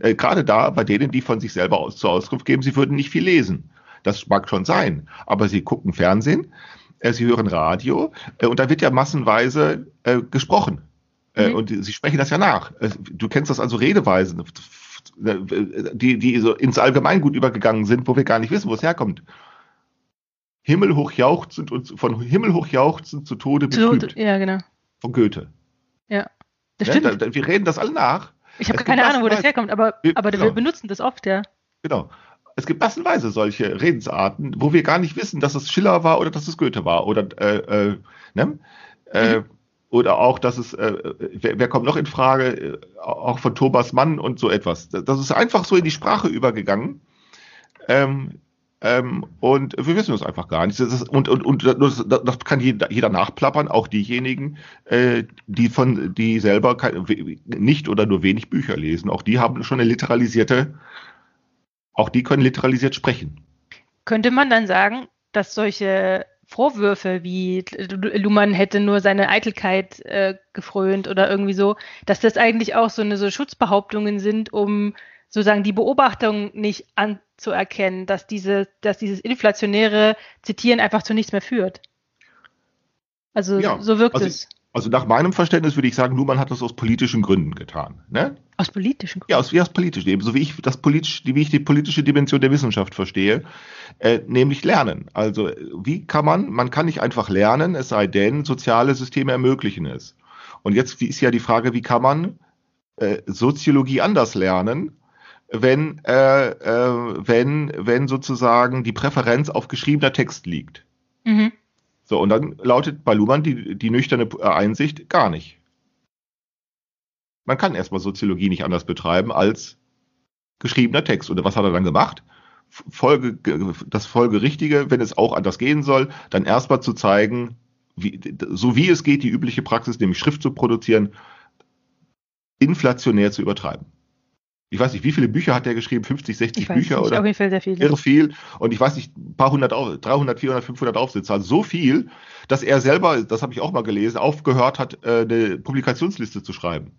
äh, gerade da bei denen, die von sich selber aus zur Auskunft geben, sie würden nicht viel lesen. Das mag schon sein, aber sie gucken Fernsehen, äh, sie hören Radio äh, und da wird ja massenweise äh, gesprochen. Äh, Mhm. Und sie sprechen das ja nach. Äh, Du kennst das also Redeweisen, die, die so ins Allgemeingut übergegangen sind, wo wir gar nicht wissen, wo es herkommt. Himmelhoch jauchzend und von Himmelhoch jauchzend zu Tode Zu, betrübt. ja, genau. Von Goethe. Das Ne? stimmt. Da, da, wir reden das alle nach. ich habe keine Ahnung, wo das herkommt, aber, Wir- aber genau. wir benutzen das oft, ja. Genau. Es gibt massenweise solche Redensarten, wo wir gar nicht wissen, dass es Schiller war oder dass es Goethe war. Oder, äh, äh, ne? äh, oder auch, dass es, äh, wer, wer kommt noch in Frage, äh, auch von Thomas Mann und so etwas. Das ist einfach so in die Sprache übergegangen. Ähm, ähm, und wir wissen es einfach gar nicht. Ist, und, und, und das, das kann jeder, jeder nachplappern, auch diejenigen, äh, die von, die selber kein, nicht oder nur wenig Bücher lesen. Auch die haben schon eine literalisierte auch die können literalisiert sprechen. Könnte man dann sagen, dass solche Vorwürfe wie Luhmann hätte nur seine Eitelkeit äh, gefrönt oder irgendwie so, dass das eigentlich auch so eine so Schutzbehauptungen sind, um sozusagen die Beobachtung nicht anzuerkennen, dass diese, dass dieses inflationäre Zitieren einfach zu nichts mehr führt. Also Ja, so wirkt also- es. Also nach meinem Verständnis würde ich sagen, Luhmann hat das aus politischen Gründen getan. Ne? Aus politischen Gründen. Ja, aus, ja, aus politisch, ebenso wie ich das politisch, wie ich die politische Dimension der Wissenschaft verstehe, äh, nämlich Lernen. Also wie kann man, man kann nicht einfach lernen, es sei denn, soziale Systeme ermöglichen es. Und jetzt ist ja die Frage, wie kann man äh, Soziologie anders lernen, wenn, äh, äh, wenn, wenn sozusagen die Präferenz auf geschriebener Text liegt. Mhm. So, und dann lautet bei Luhmann die, die nüchterne äh, Einsicht gar nicht. Man kann erstmal Soziologie nicht anders betreiben als geschriebener Text. Und was hat er dann gemacht? Folge, das Folgerichtige, wenn es auch anders gehen soll, dann erstmal zu zeigen, wie, so wie es geht, die übliche Praxis, nämlich Schrift zu produzieren, inflationär zu übertreiben. Ich weiß nicht, wie viele Bücher hat er geschrieben? 50, 60 Ich weiß Bücher nicht, oder? auf jeden Fall sehr viele. irre viel. Und ich weiß nicht, ein paar hundert, Auf- 300, 400, 500 Aufsätze. Also so viel, dass er selber, das habe ich auch mal gelesen, aufgehört hat, äh, eine Publikationsliste zu schreiben.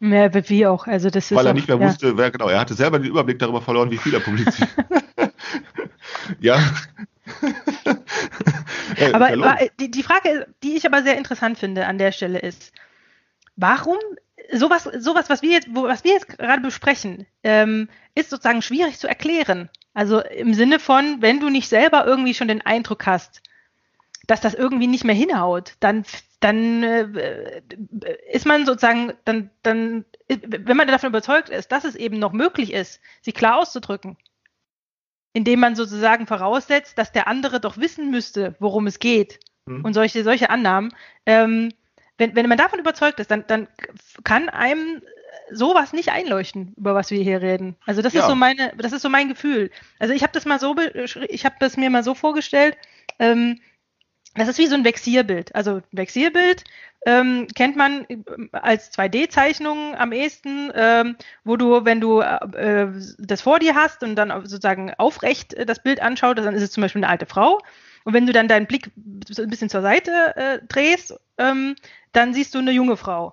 Ja, wie auch. Also das Weil er auch, nicht mehr ja. wusste, wer genau. Er hatte selber den Überblick darüber verloren, wie viel er publiziert. ja. aber die, die Frage, die ich aber sehr interessant finde an der Stelle ist, warum sowas, sowas, was wir jetzt, was wir jetzt gerade besprechen, ähm, ist sozusagen schwierig zu erklären. Also im Sinne von, wenn du nicht selber irgendwie schon den Eindruck hast, dass das irgendwie nicht mehr hinhaut, dann, dann äh, ist man sozusagen, dann, dann, wenn man davon überzeugt ist, dass es eben noch möglich ist, sie klar auszudrücken, indem man sozusagen voraussetzt, dass der andere doch wissen müsste, worum es geht mhm. und solche, solche Annahmen, ähm, wenn, wenn man davon überzeugt ist, dann, dann kann einem sowas nicht einleuchten, über was wir hier reden. Also das ja. ist so meine, das ist so mein Gefühl. Also ich habe das mal so, ich habe das mir mal so vorgestellt. Ähm, das ist wie so ein Vexierbild. Also Vexierbild ähm, kennt man als 2D-Zeichnung am ehesten, ähm, wo du, wenn du äh, das vor dir hast und dann sozusagen aufrecht das Bild anschaut, dann ist es zum Beispiel eine alte Frau. Und wenn du dann deinen Blick ein bisschen zur Seite äh, drehst, ähm, dann siehst du eine junge Frau.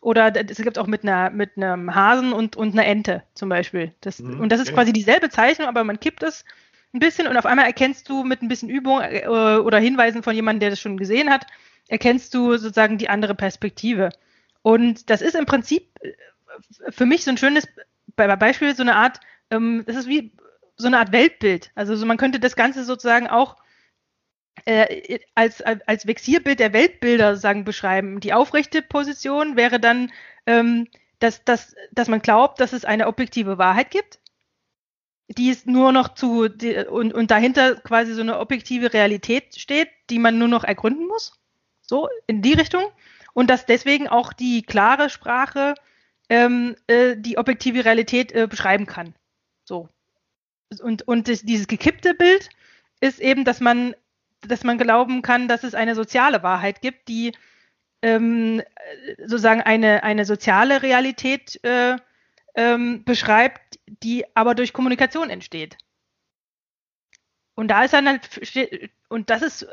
Oder es gibt auch mit einer mit einem Hasen und, und einer Ente zum Beispiel. Das, mhm, und das ist okay. quasi dieselbe Zeichnung, aber man kippt es ein bisschen und auf einmal erkennst du mit ein bisschen Übung äh, oder Hinweisen von jemandem, der das schon gesehen hat, erkennst du sozusagen die andere Perspektive. Und das ist im Prinzip äh, für mich so ein schönes Beispiel, so eine Art, ähm, das ist wie so eine Art Weltbild. Also so, man könnte das Ganze sozusagen auch äh, als, als Vexierbild der Weltbilder sozusagen beschreiben. Die aufrechte Position wäre dann, ähm, dass, dass, dass man glaubt, dass es eine objektive Wahrheit gibt, die ist nur noch zu, die, und, und dahinter quasi so eine objektive Realität steht, die man nur noch ergründen muss. So, in die Richtung. Und dass deswegen auch die klare Sprache ähm, äh, die objektive Realität äh, beschreiben kann. So. Und, und das, dieses gekippte Bild ist eben, dass man dass man glauben kann, dass es eine soziale Wahrheit gibt, die ähm, sozusagen eine, eine soziale Realität äh, ähm, beschreibt, die aber durch Kommunikation entsteht. Und da ist dann halt, und das ist,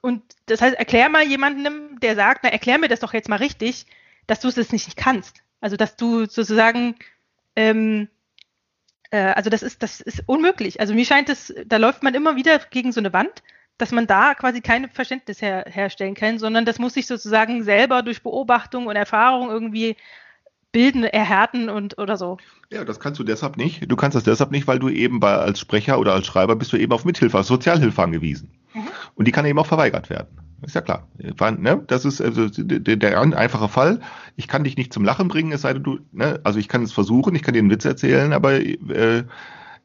und das heißt, erklär mal jemandem, der sagt, na, erklär mir das doch jetzt mal richtig, dass du es nicht kannst. Also, dass du sozusagen, ähm, äh, also das ist, das ist unmöglich. Also mir scheint es, da läuft man immer wieder gegen so eine Wand dass man da quasi kein Verständnis her herstellen kann, sondern das muss sich sozusagen selber durch Beobachtung und Erfahrung irgendwie bilden, erhärten und oder so. Ja, das kannst du deshalb nicht. Du kannst das deshalb nicht, weil du eben bei, als Sprecher oder als Schreiber bist du eben auf Mithilfe, auf Sozialhilfe angewiesen. Mhm. Und die kann eben auch verweigert werden. Ist ja klar. Ne? Das ist also der, der, einfache Fall. Ich kann dich nicht zum Lachen bringen, es sei denn, du, ne? also ich kann es versuchen, ich kann dir einen Witz erzählen, aber äh,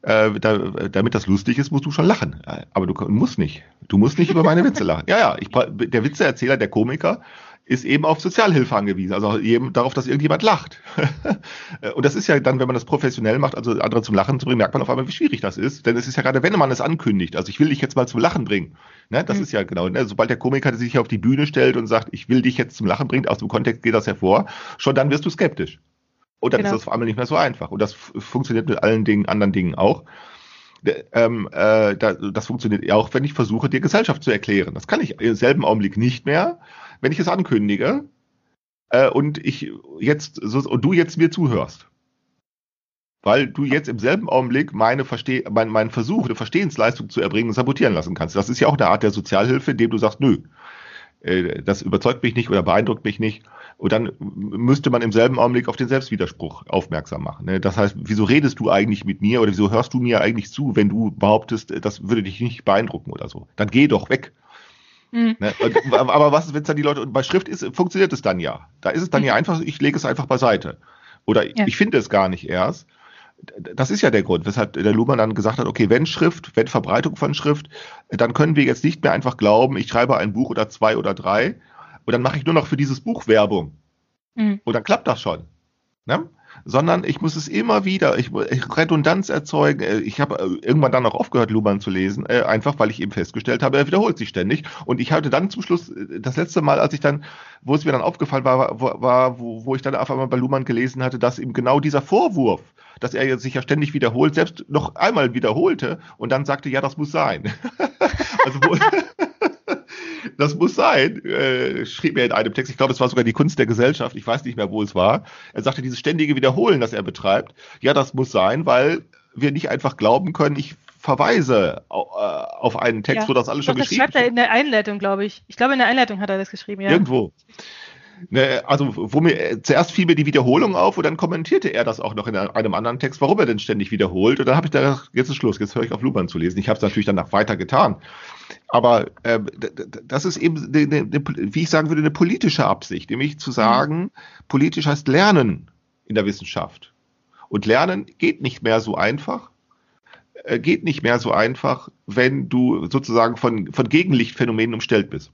äh, da, damit das lustig ist, musst du schon lachen. Aber du musst nicht. Du musst nicht über meine Witze lachen. Ja, ja, ich, der Witzeerzähler, der Komiker, ist eben auf Sozialhilfe angewiesen, also eben darauf, dass irgendjemand lacht. und das ist ja dann, wenn man das professionell macht, also andere zum Lachen zu bringen, merkt man auf einmal, wie schwierig das ist. Denn es ist ja gerade, wenn man es ankündigt, also ich will dich jetzt mal zum Lachen bringen. Ne, das mhm. ist ja genau, ne, sobald der Komiker sich auf die Bühne stellt und sagt, ich will dich jetzt zum Lachen bringen, aus dem Kontext geht das hervor, schon dann wirst du skeptisch. Und dann genau. ist das vor allem nicht mehr so einfach. Und das funktioniert mit allen Dingen, anderen Dingen auch. Ähm, äh, das funktioniert auch, wenn ich versuche, dir Gesellschaft zu erklären. Das kann ich im selben Augenblick nicht mehr, wenn ich es ankündige äh, und ich jetzt so, und du jetzt mir zuhörst. Weil du jetzt im selben Augenblick meine Versteh mein, meinen Versuch, eine Verstehensleistung zu erbringen, sabotieren lassen kannst. Das ist ja auch eine Art der Sozialhilfe, indem du sagst, nö, äh, das überzeugt mich nicht oder beeindruckt mich nicht. Und dann müsste man im selben Augenblick auf den Selbstwiderspruch aufmerksam machen. Ne? Das heißt, wieso redest du eigentlich mit mir oder wieso hörst du mir eigentlich zu, wenn du behauptest, das würde dich nicht beeindrucken oder so? Dann geh doch weg. Mhm. Ne? Aber was ist, wenn es dann die Leute, und bei Schrift ist, funktioniert es dann ja. Da ist es dann mhm. ja einfach, ich lege es einfach beiseite. Oder ja. ich finde es gar nicht erst. Das ist ja der Grund, weshalb der Luhmann dann gesagt hat, okay, wenn Schrift, wenn Verbreitung von Schrift, dann können wir jetzt nicht mehr einfach glauben, ich schreibe ein Buch oder zwei oder drei und dann mache ich nur noch für dieses Buch Werbung. Mhm. Und dann klappt das schon. Ne? Sondern ich muss es immer wieder, ich, ich Redundanz erzeugen. Äh, ich habe äh, irgendwann dann auch aufgehört, Luhmann zu lesen, äh, einfach weil ich eben festgestellt habe, er wiederholt sich ständig. Und ich hatte dann zum Schluss, äh, das letzte Mal, als ich dann, wo es mir dann aufgefallen war, war, war wo, wo ich dann auf einmal bei Luhmann gelesen hatte, dass eben genau dieser Vorwurf, dass er sich ja ständig wiederholt, selbst noch einmal wiederholte und dann sagte, ja, das muss sein. also wo, das muss sein, äh, schrieb er in einem Text. Ich glaube, es war sogar die Kunst der Gesellschaft. Ich weiß nicht mehr, wo es war. Er sagte, dieses ständige Wiederholen, das er betreibt, ja, das muss sein, weil wir nicht einfach glauben können, ich verweise äh, auf einen Text, ja. wo das alles schon Doch, geschrieben ist. Das schreibt er in der Einleitung, glaube ich. Ich glaube, in der Einleitung hat er das geschrieben, ja. Irgendwo. Ne, also, wo mir äh, zuerst fiel mir die Wiederholung auf und dann kommentierte er das auch noch in einem anderen Text, warum er denn ständig wiederholt. Und dann habe ich da jetzt ist Schluss, jetzt höre ich auf Luban zu lesen. Ich habe es natürlich danach weiter getan. Aber äh, das ist eben, eine, eine, wie ich sagen würde, eine politische Absicht, nämlich zu sagen, mhm. politisch heißt Lernen in der Wissenschaft. Und Lernen geht nicht mehr so einfach, äh, geht nicht mehr so einfach, wenn du sozusagen von, von Gegenlichtphänomenen umstellt bist.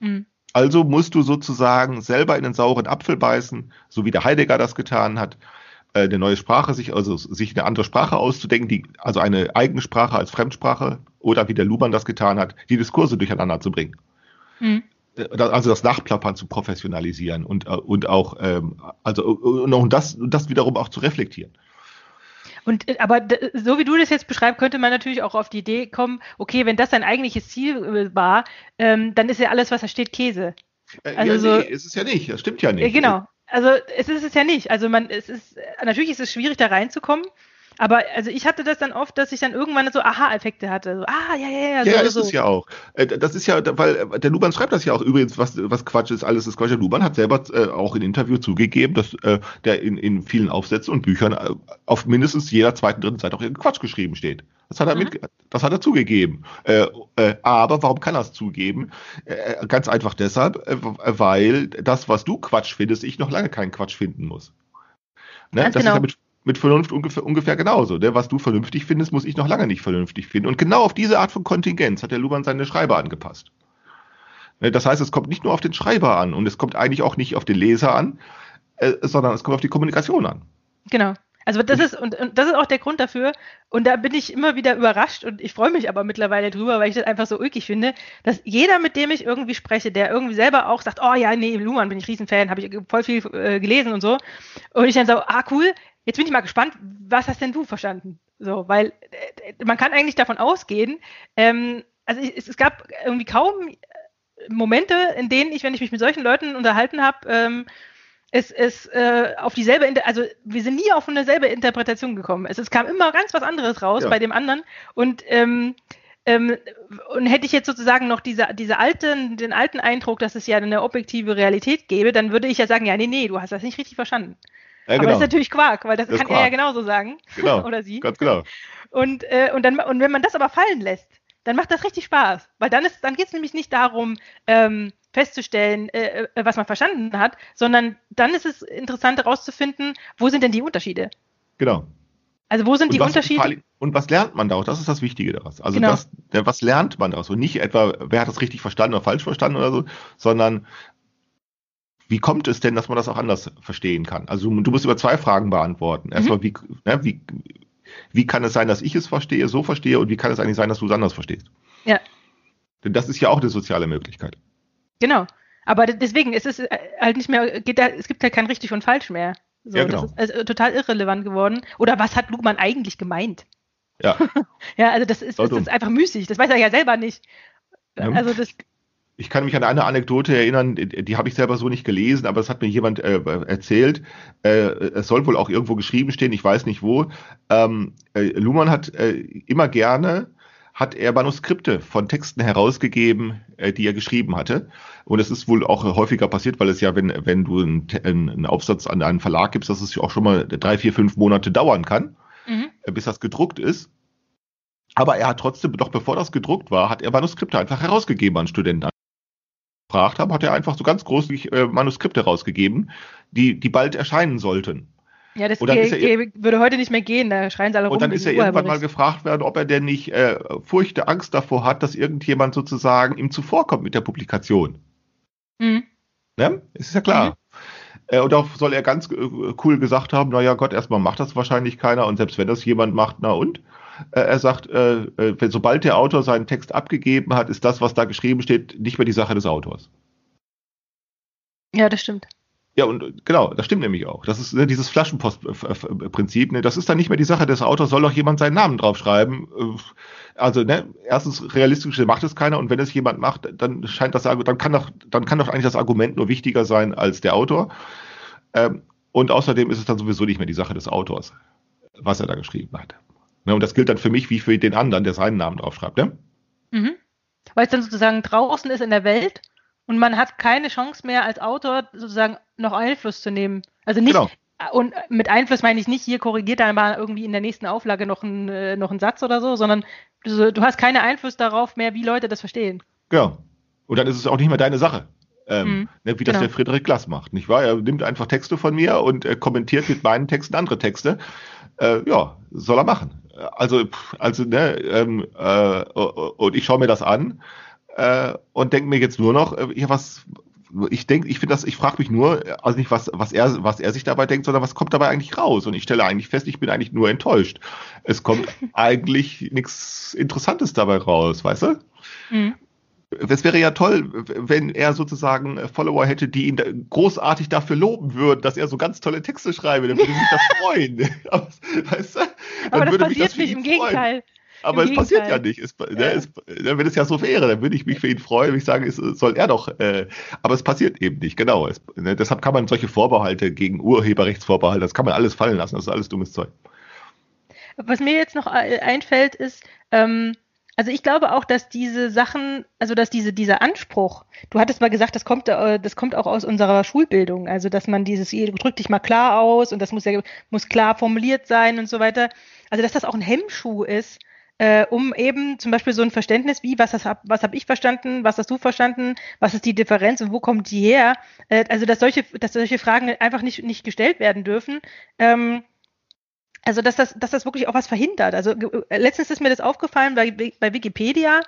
Mhm. Also musst du sozusagen selber in den sauren Apfel beißen, so wie der Heidegger das getan hat, äh, eine neue Sprache sich, also sich eine andere Sprache auszudenken, die, also eine eigene Sprache als Fremdsprache oder wie der Luban das getan hat, die Diskurse durcheinander zu bringen. Mhm. Also das Nachplappern zu professionalisieren und, äh, und auch, ähm, also und das, das wiederum auch zu reflektieren. Und äh, aber so wie du das jetzt beschreibst, könnte man natürlich auch auf die Idee kommen, okay, wenn das dein eigentliches Ziel äh, war, ähm, dann ist ja alles, was da steht, Käse. Äh, also ja, nee, ist es ja nicht, das stimmt ja nicht. genau. Also es ist es ja nicht. Also man, es ist, natürlich ist es schwierig, da reinzukommen. Aber also ich hatte das dann oft, dass ich dann irgendwann so Aha-Effekte hatte. So, ah, ja, ja, ja. So, ja, ist so. es ja auch. Äh, das ist ja, weil äh, der Luban schreibt das ja auch übrigens, was, was Quatsch ist, alles ist Quatsch. Der Luban hat selber äh, auch in Interview zugegeben, dass äh, der in, in vielen Aufsätzen und Büchern äh, auf mindestens jeder zweiten, dritten Seite auch Quatsch geschrieben steht. Das hat er, mhm. mit, das hat er zugegeben. Äh, äh, aber warum kann er es zugeben? Äh, ganz einfach deshalb, weil das, was du Quatsch findest, ich noch lange keinen Quatsch finden muss. Ne? das genau. ist ja mit, Vernunft ungefähr, ungefähr genauso. Ne? Was du vernünftig findest, muss ich noch lange nicht vernünftig finden. Und genau auf diese Art von Kontingenz hat der Luhmann seine Schreiber angepasst. Ne? Das heißt, es kommt nicht nur auf den Schreiber an und es kommt eigentlich auch nicht auf den Leser an, äh, sondern es kommt auf die Kommunikation an. Genau. Also das ist und, und, das ist auch der Grund dafür. Und da bin ich immer wieder überrascht und ich freue mich aber mittlerweile drüber, weil ich das einfach so ulkig finde, dass jeder, mit dem ich irgendwie spreche, der irgendwie selber auch sagt, oh ja, nee, Luhmann bin ich Riesenfan, habe ich voll viel äh, gelesen und so. Und ich dann so, ah cool, Jetzt bin ich mal gespannt, was hast denn du verstanden? So, weil äh, man kann eigentlich davon ausgehen, ähm, also es, es, gab irgendwie kaum äh, Momente, in denen ich, wenn ich mich mit solchen Leuten unterhalten habe, ähm, es, es äh, auf dieselbe, also wir sind nie auf eine selbe Interpretation gekommen. Es, es kam immer ganz was anderes raus ja. bei dem anderen und ähm, ähm, und hätte ich jetzt sozusagen noch diese, diese alten, den alten Eindruck, dass es ja eine objektive Realität gäbe, dann würde ich ja sagen, ja, nee, nee, du hast das nicht richtig verstanden. Ja, genau. Aber das ist natürlich Quark, weil das, das kann er ja genauso sagen. Genau. Oder sie. Ganz genau. Und, äh, und, dann, und wenn man das aber fallen lässt, dann macht das richtig Spaß. Weil dann, dann geht es nämlich nicht darum, ähm, festzustellen, äh, äh, was man verstanden hat, sondern dann ist es interessant herauszufinden, wo sind denn die Unterschiede? Genau. Also wo sind und die Unterschiede? Und was lernt man daraus? Das ist das Wichtige daraus. Also genau. das, was lernt man daraus? Und nicht etwa, wer hat das richtig verstanden oder falsch verstanden oder so, sondern wie kommt es denn, dass man das auch anders verstehen kann? Also du musst über zwei Fragen beantworten. Erstmal, mhm. wie, ne, wie, wie kann es sein, dass ich es verstehe, so verstehe und wie kann es eigentlich sein, dass du es anders verstehst? Ja. Denn das ist ja auch eine soziale Möglichkeit. Genau. Aber deswegen ist es äh, halt nicht mehr, geht da, es gibt halt kein richtig und falsch mehr. So, ja, genau. Das ist also total irrelevant geworden. Oder was hat Luhmann eigentlich gemeint? Ja. ja, also das ist, das ist einfach müßig. Das weiß er ja selber nicht. Ja. Also das, ich kann mich an eine Anekdote erinnern, die, habe ich selber so nicht gelesen, aber es hat mir jemand äh, erzählt. Äh, es soll wohl auch irgendwo geschrieben stehen, ich weiß nicht wo. Ähm, äh, Luhmann hat äh, immer gerne hat er Manuskripte von Texten herausgegeben, äh, die er geschrieben hatte. Und es ist wohl auch häufiger passiert, weil es ja, wenn, wenn du einen, einen Aufsatz an einen Verlag gibst, dass es ja auch schon mal drei, vier, fünf Monate dauern kann, mhm. Äh, bis das gedruckt ist. Aber er hat trotzdem, doch bevor das gedruckt war, hat er Manuskripte einfach herausgegeben an Studenten gefragt haben, hat er einfach so ganz großig äh, Manuskripte rausgegeben, die, die bald erscheinen sollten. Ja, das er, würde heute nicht mehr gehen, da schreien sie alle rum. Und dann ist er irgendwann mal gefragt worden, ob er denn nicht äh, furchte Angst davor hat, dass irgendjemand sozusagen ihm zuvorkommt mit der Publikation. Mhm. Ne? Ist ja klar. Mhm. Äh, und auch soll er ganz äh, cool gesagt haben, naja Gott, erstmal macht das wahrscheinlich keiner und selbst wenn das jemand macht, na und? Äh, er sagt, äh, äh, sobald der Autor seinen Text abgegeben hat, ist das, was da geschrieben steht, nicht mehr die Sache des Autors. Ja, das stimmt. Ja, und genau, das stimmt nämlich auch. Das ist ne, dieses Flaschenpostprinzip. Ne, das ist dann nicht mehr die Sache des Autors, soll doch jemand seinen Namen draufschreiben. Also, ne, erstens, realistisch macht es keiner und wenn es jemand macht, dann scheint das, dann kann doch, dann kann doch eigentlich das Argument nur wichtiger sein als der Autor. Ähm, und außerdem ist es dann sowieso nicht mehr die Sache des Autors, was er da geschrieben hat. Ne, und das gilt dann für mich wie für den anderen, der seinen Namen draufschreibt, ne? Mhm. Weil es dann sozusagen draußen ist in der Welt und man hat keine Chance mehr als Autor sozusagen noch Einfluss zu nehmen. Also nicht, genau. und mit Einfluss meine ich nicht, hier korrigiert dann mal irgendwie in der nächsten Auflage noch ein, äh, noch einen Satz oder so, sondern du, du hast keinen Einfluss darauf mehr, wie Leute das verstehen. Genau. Und dann ist es auch nicht mehr deine Sache. Ähm, mhm, ne, wie das genau. der Friedrich Glass macht, nicht wahr? Er nimmt einfach Texte von mir und äh, kommentiert mit meinen Texten andere Texte. Äh, ja, soll er machen. Also, also ne, ähm, äh, und ich schaue mir das an äh, und denke mir jetzt nur noch, äh, ja, was, ich denke, ich finde das, ich frage mich nur, also nicht, was, was er, was er sich dabei denkt, sondern was kommt dabei eigentlich raus? Und ich stelle eigentlich fest, ich bin eigentlich nur enttäuscht. Es kommt eigentlich nichts Interessantes dabei raus, weißt du? Mhm. Es wäre ja toll, wenn er sozusagen Follower hätte, die ihn großartig dafür loben würden, dass er so ganz tolle Texte schreibe. Dann würde ich mich da freuen. Aber, weißt du? Aber das passiert nicht, im Gegenteil. Aber Im es Gegenteil. passiert ja nicht. Es, ne, es, ne, wenn es ja so wäre, dann würde ich mich für ihn freuen und ich sage, es soll er doch. Äh, aber es passiert eben nicht, genau. Es, ne, deshalb kann man solche Vorbehalte gegen Urheberrechtsvorbehalte, das kann man alles fallen lassen. Das ist alles dummes Zeug. Was mir jetzt noch einfällt, ist, ähm, also ich glaube auch, dass diese Sachen, also dass diese, dieser Anspruch, du hattest mal gesagt, das kommt, äh, das kommt auch aus unserer Schulbildung, also dass man dieses, drück dich mal klar aus und das muss ja, muss klar formuliert sein und so weiter. Also dass das auch ein Hemmschuh ist, äh, um eben zum Beispiel so ein Verständnis wie, was, das hab, was habe ich verstanden, was hast du verstanden, was ist die Differenz und wo kommt die her? Äh, also dass solche, dass solche Fragen einfach nicht, nicht gestellt werden dürfen. Ähm, also dass das, dass das wirklich auch was verhindert. Also äh, letztens ist mir das aufgefallen bei, bei Wikipedia.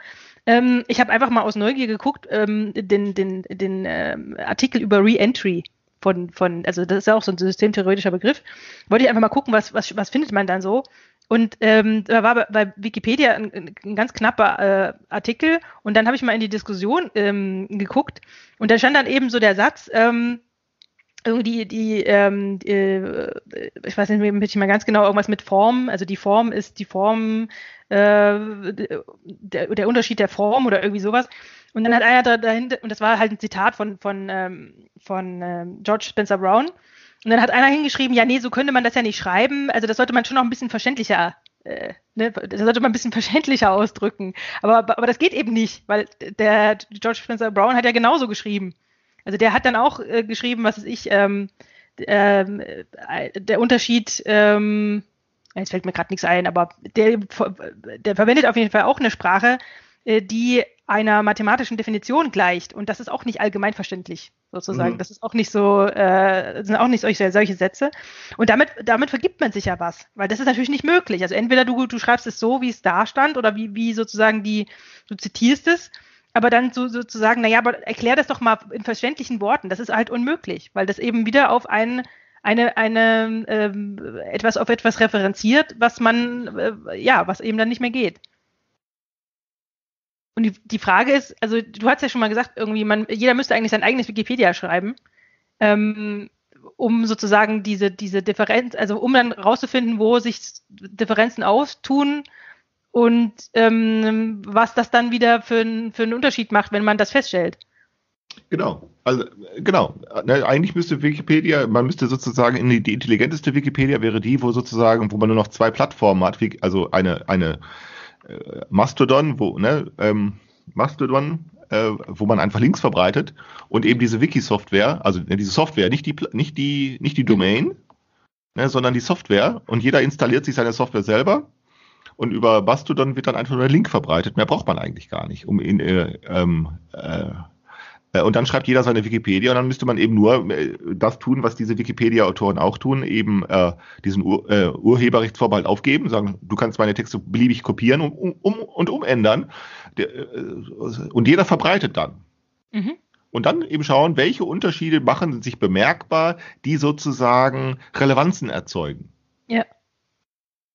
Ähm, ich habe einfach mal aus Neugier geguckt, ähm, den, den, den ähm, Artikel über Reentry von, von, also das ist ja auch so ein systemtheoretischer Begriff. Wollte ich einfach mal gucken, was, was, was findet man dann so. Und ähm, da war bei, bei Wikipedia ein, ein, ganz knapper äh, Artikel und dann habe ich mal in die Diskussion ähm, geguckt und da stand dann eben so der Satz, ähm, irgendwie die, ähm, die äh, ich weiß nicht mehr ganz genau, irgendwas mit Form, also die Form ist die Form, äh, der, der Unterschied der Form oder irgendwie sowas. Und dann hat einer da, dahinter, und das war halt ein Zitat von, von, ähm, von ähm, George Spencer Brown, und dann hat einer hingeschrieben, ja, nee, so könnte man das ja nicht schreiben. Also das sollte man schon noch ein bisschen verständlicher, äh, ne, das sollte man ein bisschen verständlicher ausdrücken. Aber, aber das geht eben nicht, weil der George Spencer Brown hat ja genauso geschrieben. Also der hat dann auch äh, geschrieben, was weiß ich, ähm, ähm, äh, der Unterschied, ähm, jetzt fällt mir gerade nichts ein, aber der, der verwendet auf jeden Fall auch eine Sprache, äh, die einer mathematischen Definition gleicht. Und das ist auch nicht allgemeinverständlich, sozusagen. Mhm. Das ist auch nicht so, äh, sind auch nicht solche, solche Sätze. Und damit, damit vergibt man sich ja was, weil das ist natürlich nicht möglich. Also entweder du, du schreibst es so, wie es da stand, oder wie, wie sozusagen die, du zitierst es, aber dann so, sozusagen, naja, aber erklär das doch mal in verständlichen Worten. Das ist halt unmöglich, weil das eben wieder auf ein, eine, eine ähm, etwas auf etwas referenziert, was man, äh, ja, was eben dann nicht mehr geht. Und die, die Frage ist, also du hast ja schon mal gesagt, irgendwie, man, jeder müsste eigentlich sein eigenes Wikipedia schreiben, ähm, um sozusagen diese, diese Differenz, also um dann rauszufinden, wo sich Differenzen auftun und ähm, was das dann wieder für, für einen Unterschied macht, wenn man das feststellt. Genau, also genau. Ne, eigentlich müsste Wikipedia, man müsste sozusagen in die, die intelligenteste Wikipedia wäre die, wo sozusagen, wo man nur noch zwei Plattformen hat, also eine, eine äh, Mastodon, wo, ne, ähm, Mastodon, äh, wo man einfach Links verbreitet und eben diese Wiki-Software, also äh, diese Software, nicht die, nicht die, nicht die Domain, ne, sondern die Software und jeder installiert sich seine Software selber und über Mastodon wird dann einfach nur der Link verbreitet. Mehr braucht man eigentlich gar nicht, um ihn äh, ähm, äh, äh, und dann schreibt jeder seine Wikipedia und dann müsste man eben nur äh, das tun, was diese Wikipedia-Autoren auch tun, eben äh, diesen Ur äh, Urheberrechtsvorbehalt aufgeben, sagen, du kannst meine Texte beliebig kopieren und, um, um, und umändern. Der, und jeder verbreitet dann. Mhm. Und dann eben schauen, welche Unterschiede machen sich bemerkbar, die sozusagen Relevanzen erzeugen. Ja.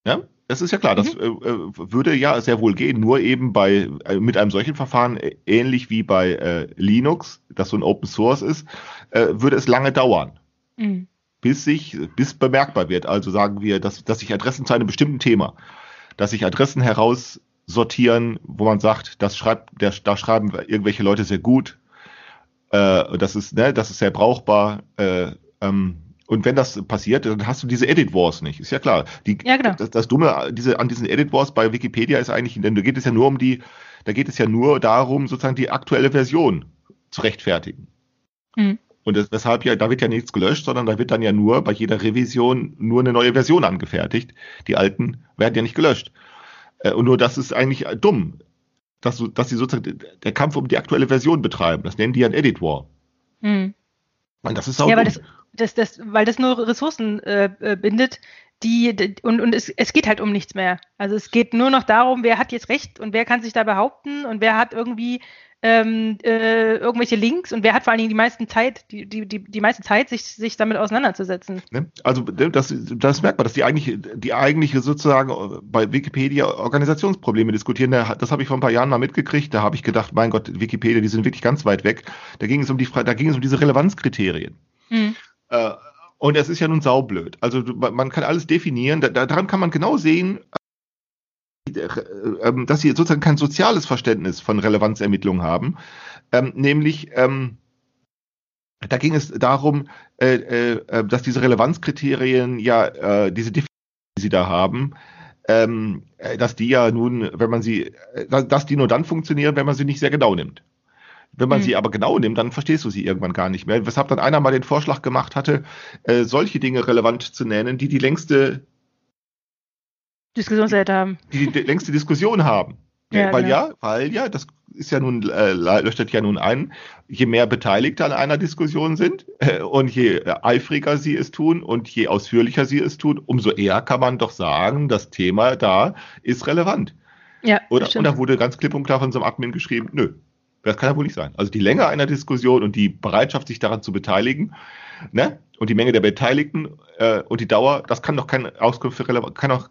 Ja? Das ist ja klar, das mhm. äh, äh, würde ja sehr wohl gehen, nur eben bei äh, mit einem solchen Verfahren, ähnlich wie bei äh, Linux, das so ein Open Source ist, äh, würde es lange dauern. Mhm. Bis sich, bis bemerkbar wird. Also sagen wir, dass, dass sich Adressen zu einem bestimmten Thema, dass sich Adressen heraussortieren, wo man sagt, das schreibt, der, da schreiben irgendwelche Leute sehr gut, äh, das ist, ne, das ist sehr brauchbar, äh, ähm, und wenn das passiert, dann hast du diese Edit Wars nicht. Ist ja klar. Die, ja, genau. das, das Dumme diese, an diesen Edit Wars bei Wikipedia ist eigentlich, denn da geht es ja nur um die, da geht es ja nur darum, sozusagen die aktuelle Version zu rechtfertigen. Mhm. Und das, weshalb ja, da wird ja nichts gelöscht, sondern da wird dann ja nur bei jeder Revision nur eine neue Version angefertigt. Die alten werden ja nicht gelöscht. Äh, und nur das ist eigentlich dumm, dass, dass sie sozusagen der Kampf um die aktuelle Version betreiben. Das nennen die ja ein Edit War. Mhm. Und das ist auch. Ja, weil das, das, das, weil das nur Ressourcen äh, äh, bindet, die, die, und, und es, es geht halt um nichts mehr. Also es geht nur noch darum, wer hat jetzt Recht und wer kann sich da behaupten und wer hat irgendwie ähm, äh, irgendwelche Links und wer hat vor allen Dingen die meisten Zeit, die, die, die, die meiste Zeit, sich, sich damit auseinanderzusetzen. Ne? Also das, das merkt man, dass die eigentliche, die eigentliche sozusagen bei Wikipedia Organisationsprobleme diskutieren. Das habe ich vor ein paar Jahren mal mitgekriegt. Da habe ich gedacht, mein Gott, Wikipedia, die sind wirklich ganz weit weg. Da ging es um die da ging es um diese Relevanzkriterien. Mhm. Äh, und es ist ja nun saublöd. Also man kann alles definieren. daran kann man genau sehen, äh, dass sie sozusagen kein soziales Verständnis von Relevanzermittlungen haben, ähm, nämlich ähm, da ging es darum, äh, äh, äh dass diese Relevanzkriterien ja äh, diese Definition, die sie da haben, ähm, äh, dass die ja nun, wenn man sie, dass die nur dann funktionieren, wenn man sie nicht sehr genau nimmt. Wenn man mhm. sie aber genau nimmt, dann verstehst du sie irgendwann gar nicht mehr. Weshalb dann einer mal den Vorschlag gemacht hatte, äh, solche Dinge relevant zu nennen, die die längste Diskussionsseite haben. Die die längste Diskussion haben. Ja, weil genau. ja, weil ja, das ist ja nun, äh, leuchtet ja nun ein, je mehr Beteiligte an einer Diskussion sind äh, und je äh, eifriger sie es tun und je ausführlicher sie es tun, umso eher kann man doch sagen, das Thema da ist relevant. Ja, Oder, und da wurde ganz klipp und klar von so einem Admin geschrieben, nö, das kann ja wohl nicht sein. Also die Länge einer Diskussion und die Bereitschaft, sich daran zu beteiligen, ne? Und die Menge der Beteiligten äh, und die Dauer, das kann doch kein Auskunft für relevant, kann doch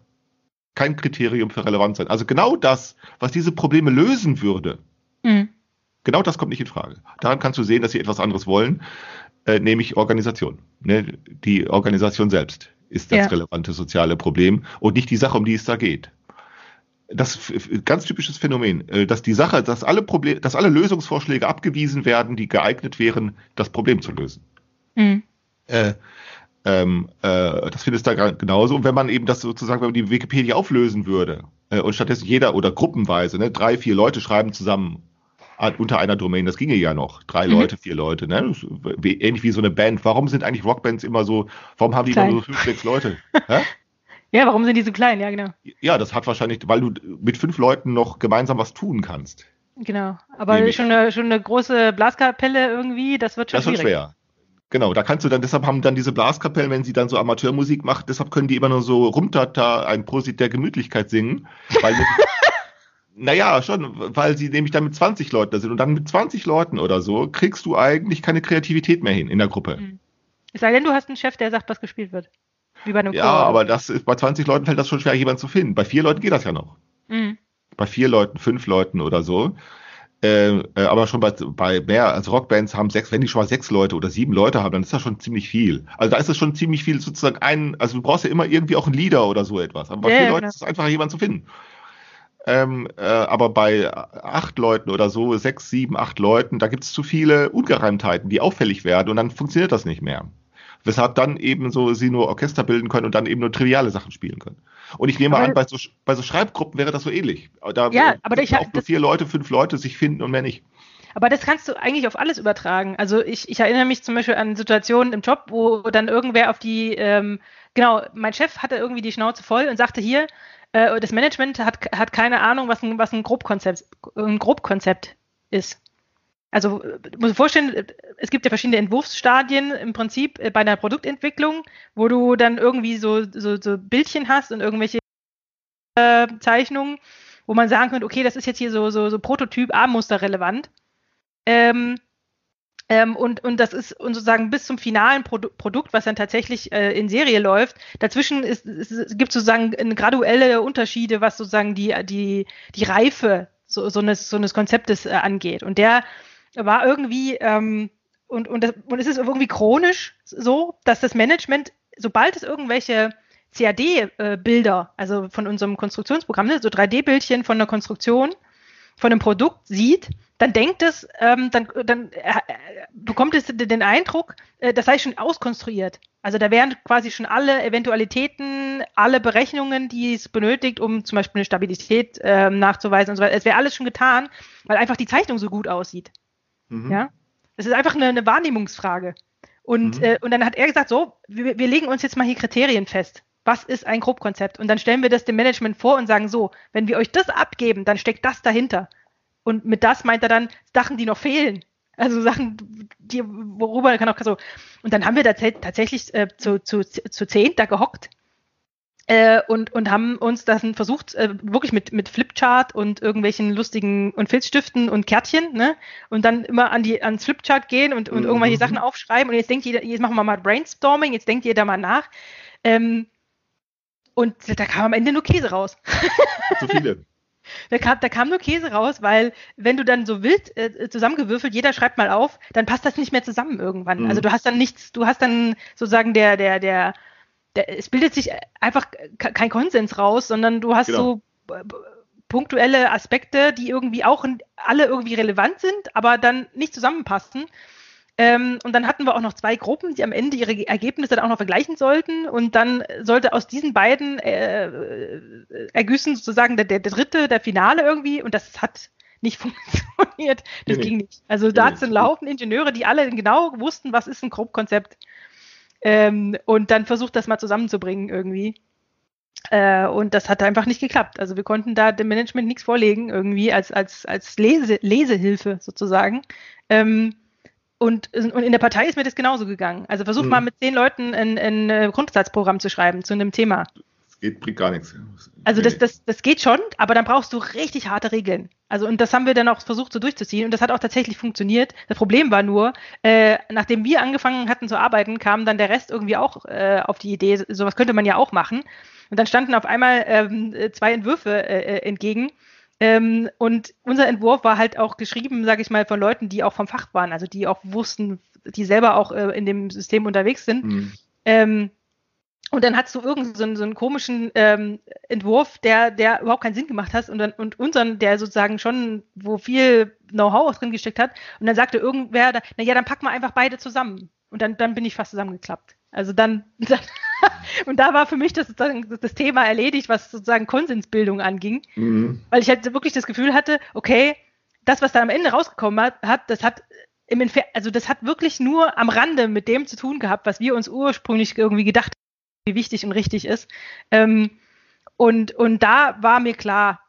kein Kriterium für relevant sein. Also genau das, was diese Probleme lösen würde, mhm. genau das kommt nicht in Frage. Daran kannst du sehen, dass sie etwas anderes wollen, äh, nämlich Organisation. Ne? Die Organisation selbst ist das ja. relevante soziale Problem und nicht die Sache, um die es da geht das ganz typisches Phänomen, äh, dass die Sache, dass alle Probleme, dass alle Lösungsvorschläge abgewiesen werden, die geeignet wären, das Problem zu lösen. Mhm. Äh, ähm, äh, das findest du da genauso. Und wenn man eben das sozusagen, wenn man die Wikipedia auflösen würde äh, und stattdessen jeder oder gruppenweise, ne, drei, vier Leute schreiben zusammen unter einer Domain, das ginge ja noch. Drei mhm. Leute, vier Leute, ne? Wie, ähnlich wie so eine Band. Warum sind eigentlich Rockbands immer so, warum haben die Klein. immer so fünf, sechs Leute? Ja, warum sind die so klein? Ja, genau. Ja, das hat wahrscheinlich, weil du mit fünf Leuten noch gemeinsam was tun kannst. Genau. Aber schon eine, schon eine große Blaskapelle irgendwie, das wird schon Das wird schwer. Genau, da kannst du dann, deshalb haben dann diese Blaskapellen, wenn sie dann so Amateurmusik macht, deshalb können die immer nur so rumtata ein Prosit der Gemütlichkeit singen. Weil mit, naja, schon, weil sie nämlich dann mit 20 Leuten da sind. Und dann mit 20 Leuten oder so kriegst du eigentlich keine Kreativität mehr hin in der Gruppe. Mhm. Es sei denn, du hast einen Chef, der sagt, was gespielt wird. Wie bei einem Ja, Chor. aber das ist, bei 20 Leuten fällt das schon schwer, jemanden zu finden. Bei vier Leuten geht das ja noch. Mhm. Bei vier Leuten, fünf Leuten oder so. Äh, äh, aber schon bei, bei mehr, also Rockbands haben sechs, wenn die schon mal sechs Leute oder sieben Leute haben, dann ist das schon ziemlich viel. Also da ist es schon ziemlich viel sozusagen ein, also du brauchst ja immer irgendwie auch einen Leader oder so etwas. Aber bei ja, vier ja, Leuten ist es einfacher, jemanden zu finden. Ähm, äh, aber bei acht Leuten oder so, sechs, sieben, acht Leuten, da gibt es zu viele Ungereimtheiten, die auffällig werden und dann funktioniert das nicht mehr weshalb dann eben so sie nur Orchester bilden können und dann eben nur triviale Sachen spielen können. Und ich nehme aber an, bei so, bei so Schreibgruppen wäre das so ähnlich. Da ja, aber ich auch nur vier Leute, fünf Leute sich finden und mehr nicht. Aber das kannst du eigentlich auf alles übertragen. Also ich, ich erinnere mich zum Beispiel an Situationen im Job, wo dann irgendwer auf die, ähm, genau, mein Chef hatte irgendwie die Schnauze voll und sagte hier, äh, das Management hat, hat keine Ahnung, was ein, was ein Grobkonzept, ein Grobkonzept ist. Also musst dir vorstellen, es gibt ja verschiedene Entwurfsstadien im Prinzip äh, bei einer Produktentwicklung, wo du dann irgendwie so, so, so Bildchen hast und irgendwelche äh, Zeichnungen, wo man sagen könnte, okay, das ist jetzt hier so, so, so Prototyp A-Muster relevant. Ähm, ähm, und, und das ist und sozusagen bis zum finalen Produ Produkt, was dann tatsächlich äh, in Serie läuft. Dazwischen ist, ist, gibt sozusagen graduelle Unterschiede, was sozusagen die, die, die Reife so, so, eines, so eines Konzeptes äh, angeht. Und der war irgendwie ähm, und, und, das, und es ist irgendwie chronisch so, dass das Management, sobald es irgendwelche CAD-Bilder, also von unserem Konstruktionsprogramm, ne, so 3D-Bildchen von einer Konstruktion, von einem Produkt sieht, dann denkt es, ähm, dann, dann äh, bekommt es den Eindruck, äh, das sei schon auskonstruiert. Also da wären quasi schon alle Eventualitäten, alle Berechnungen, die es benötigt, um zum Beispiel eine Stabilität äh, nachzuweisen und so weiter. Es wäre alles schon getan, weil einfach die Zeichnung so gut aussieht. Mhm. Ja, es ist einfach eine, eine Wahrnehmungsfrage. Und, mhm. äh, und dann hat er gesagt, so, wir, wir legen uns jetzt mal hier Kriterien fest was ist ein Grobkonzept? Und dann stellen wir das dem Management vor und sagen so, wenn wir euch das abgeben, dann steckt das dahinter. Und mit das meint er dann Sachen, die noch fehlen. Also Sachen, die, worüber kann auch so. Und dann haben wir da tatsächlich äh, zu, zu, zu zehn da gehockt äh, und, und haben uns das versucht, äh, wirklich mit, mit Flipchart und irgendwelchen lustigen und Filzstiften und Kärtchen, ne? Und dann immer an die, ans Flipchart gehen und, und mhm. irgendwelche Sachen aufschreiben. Und jetzt denkt jeder, jetzt machen wir mal Brainstorming, jetzt denkt ihr da mal nach. Ähm, und da kam am Ende nur Käse raus. Zu viele. Da kam, da kam nur Käse raus, weil wenn du dann so wild äh, zusammengewürfelt, jeder schreibt mal auf, dann passt das nicht mehr zusammen irgendwann. Mhm. Also du hast dann nichts, du hast dann sozusagen der, der, der, der es bildet sich einfach kein Konsens raus, sondern du hast genau. so punktuelle Aspekte, die irgendwie auch alle irgendwie relevant sind, aber dann nicht zusammenpassen. Ähm, und dann hatten wir auch noch zwei Gruppen, die am Ende ihre Ergebnisse dann auch noch vergleichen sollten. Und dann sollte aus diesen beiden äh, äh ergüssen sozusagen der, der, der dritte, der Finale irgendwie. Und das hat nicht funktioniert. Das nee, ging nicht. Also da nee, sind laufen Ingenieure, die alle genau wussten, was ist ein Grobkonzept. Ähm, und dann versucht das mal zusammenzubringen irgendwie. Äh, und das hat einfach nicht geklappt. Also wir konnten da dem Management nichts vorlegen, irgendwie als, als, als Lese, Lesehilfe sozusagen. Ähm, und, und in der Partei ist mir das genauso gegangen. Also versuch mhm. mal mit zehn Leuten ein, ein äh, Grundsatzprogramm zu schreiben zu einem Thema. Geht, bringt gar nichts. Also das, das, das geht schon, aber dann brauchst du richtig harte Regeln. Also und das haben wir dann auch versucht so durchzuziehen und das hat auch tatsächlich funktioniert. Das Problem war nur, äh, nachdem wir angefangen hatten zu arbeiten, kam dann der Rest irgendwie auch äh, auf die Idee, sowas könnte man ja auch machen. Und dann standen auf einmal ähm, zwei Entwürfe äh, äh entgegen ähm, und unser Entwurf war halt auch geschrieben, sage ich mal, von Leuten, die auch vom Fach waren, also die auch wussten, die selber auch äh, in dem System unterwegs sind. Mhm. Ähm, und dann hast du irgendeinen so, so einen komischen ähm, Entwurf, der, der überhaupt keinen Sinn gemacht hat und, dann, und unseren, der sozusagen schon, wo viel Know-how drin gesteckt hat. Und dann sagte irgendwer, naja, dann packen wir einfach beide zusammen. Und dann, dann bin ich fast zusammengeklappt. Also dann, dann und da war für mich das, das Thema erledigt, was sozusagen Konsensbildung anging, mhm. weil ich halt wirklich das Gefühl hatte, okay, das, was da am Ende rausgekommen hat, hat das hat im also das hat wirklich nur am Rande mit dem zu tun gehabt, was wir uns ursprünglich irgendwie gedacht haben, wie wichtig und richtig ist. Ähm, und, und da war mir klar,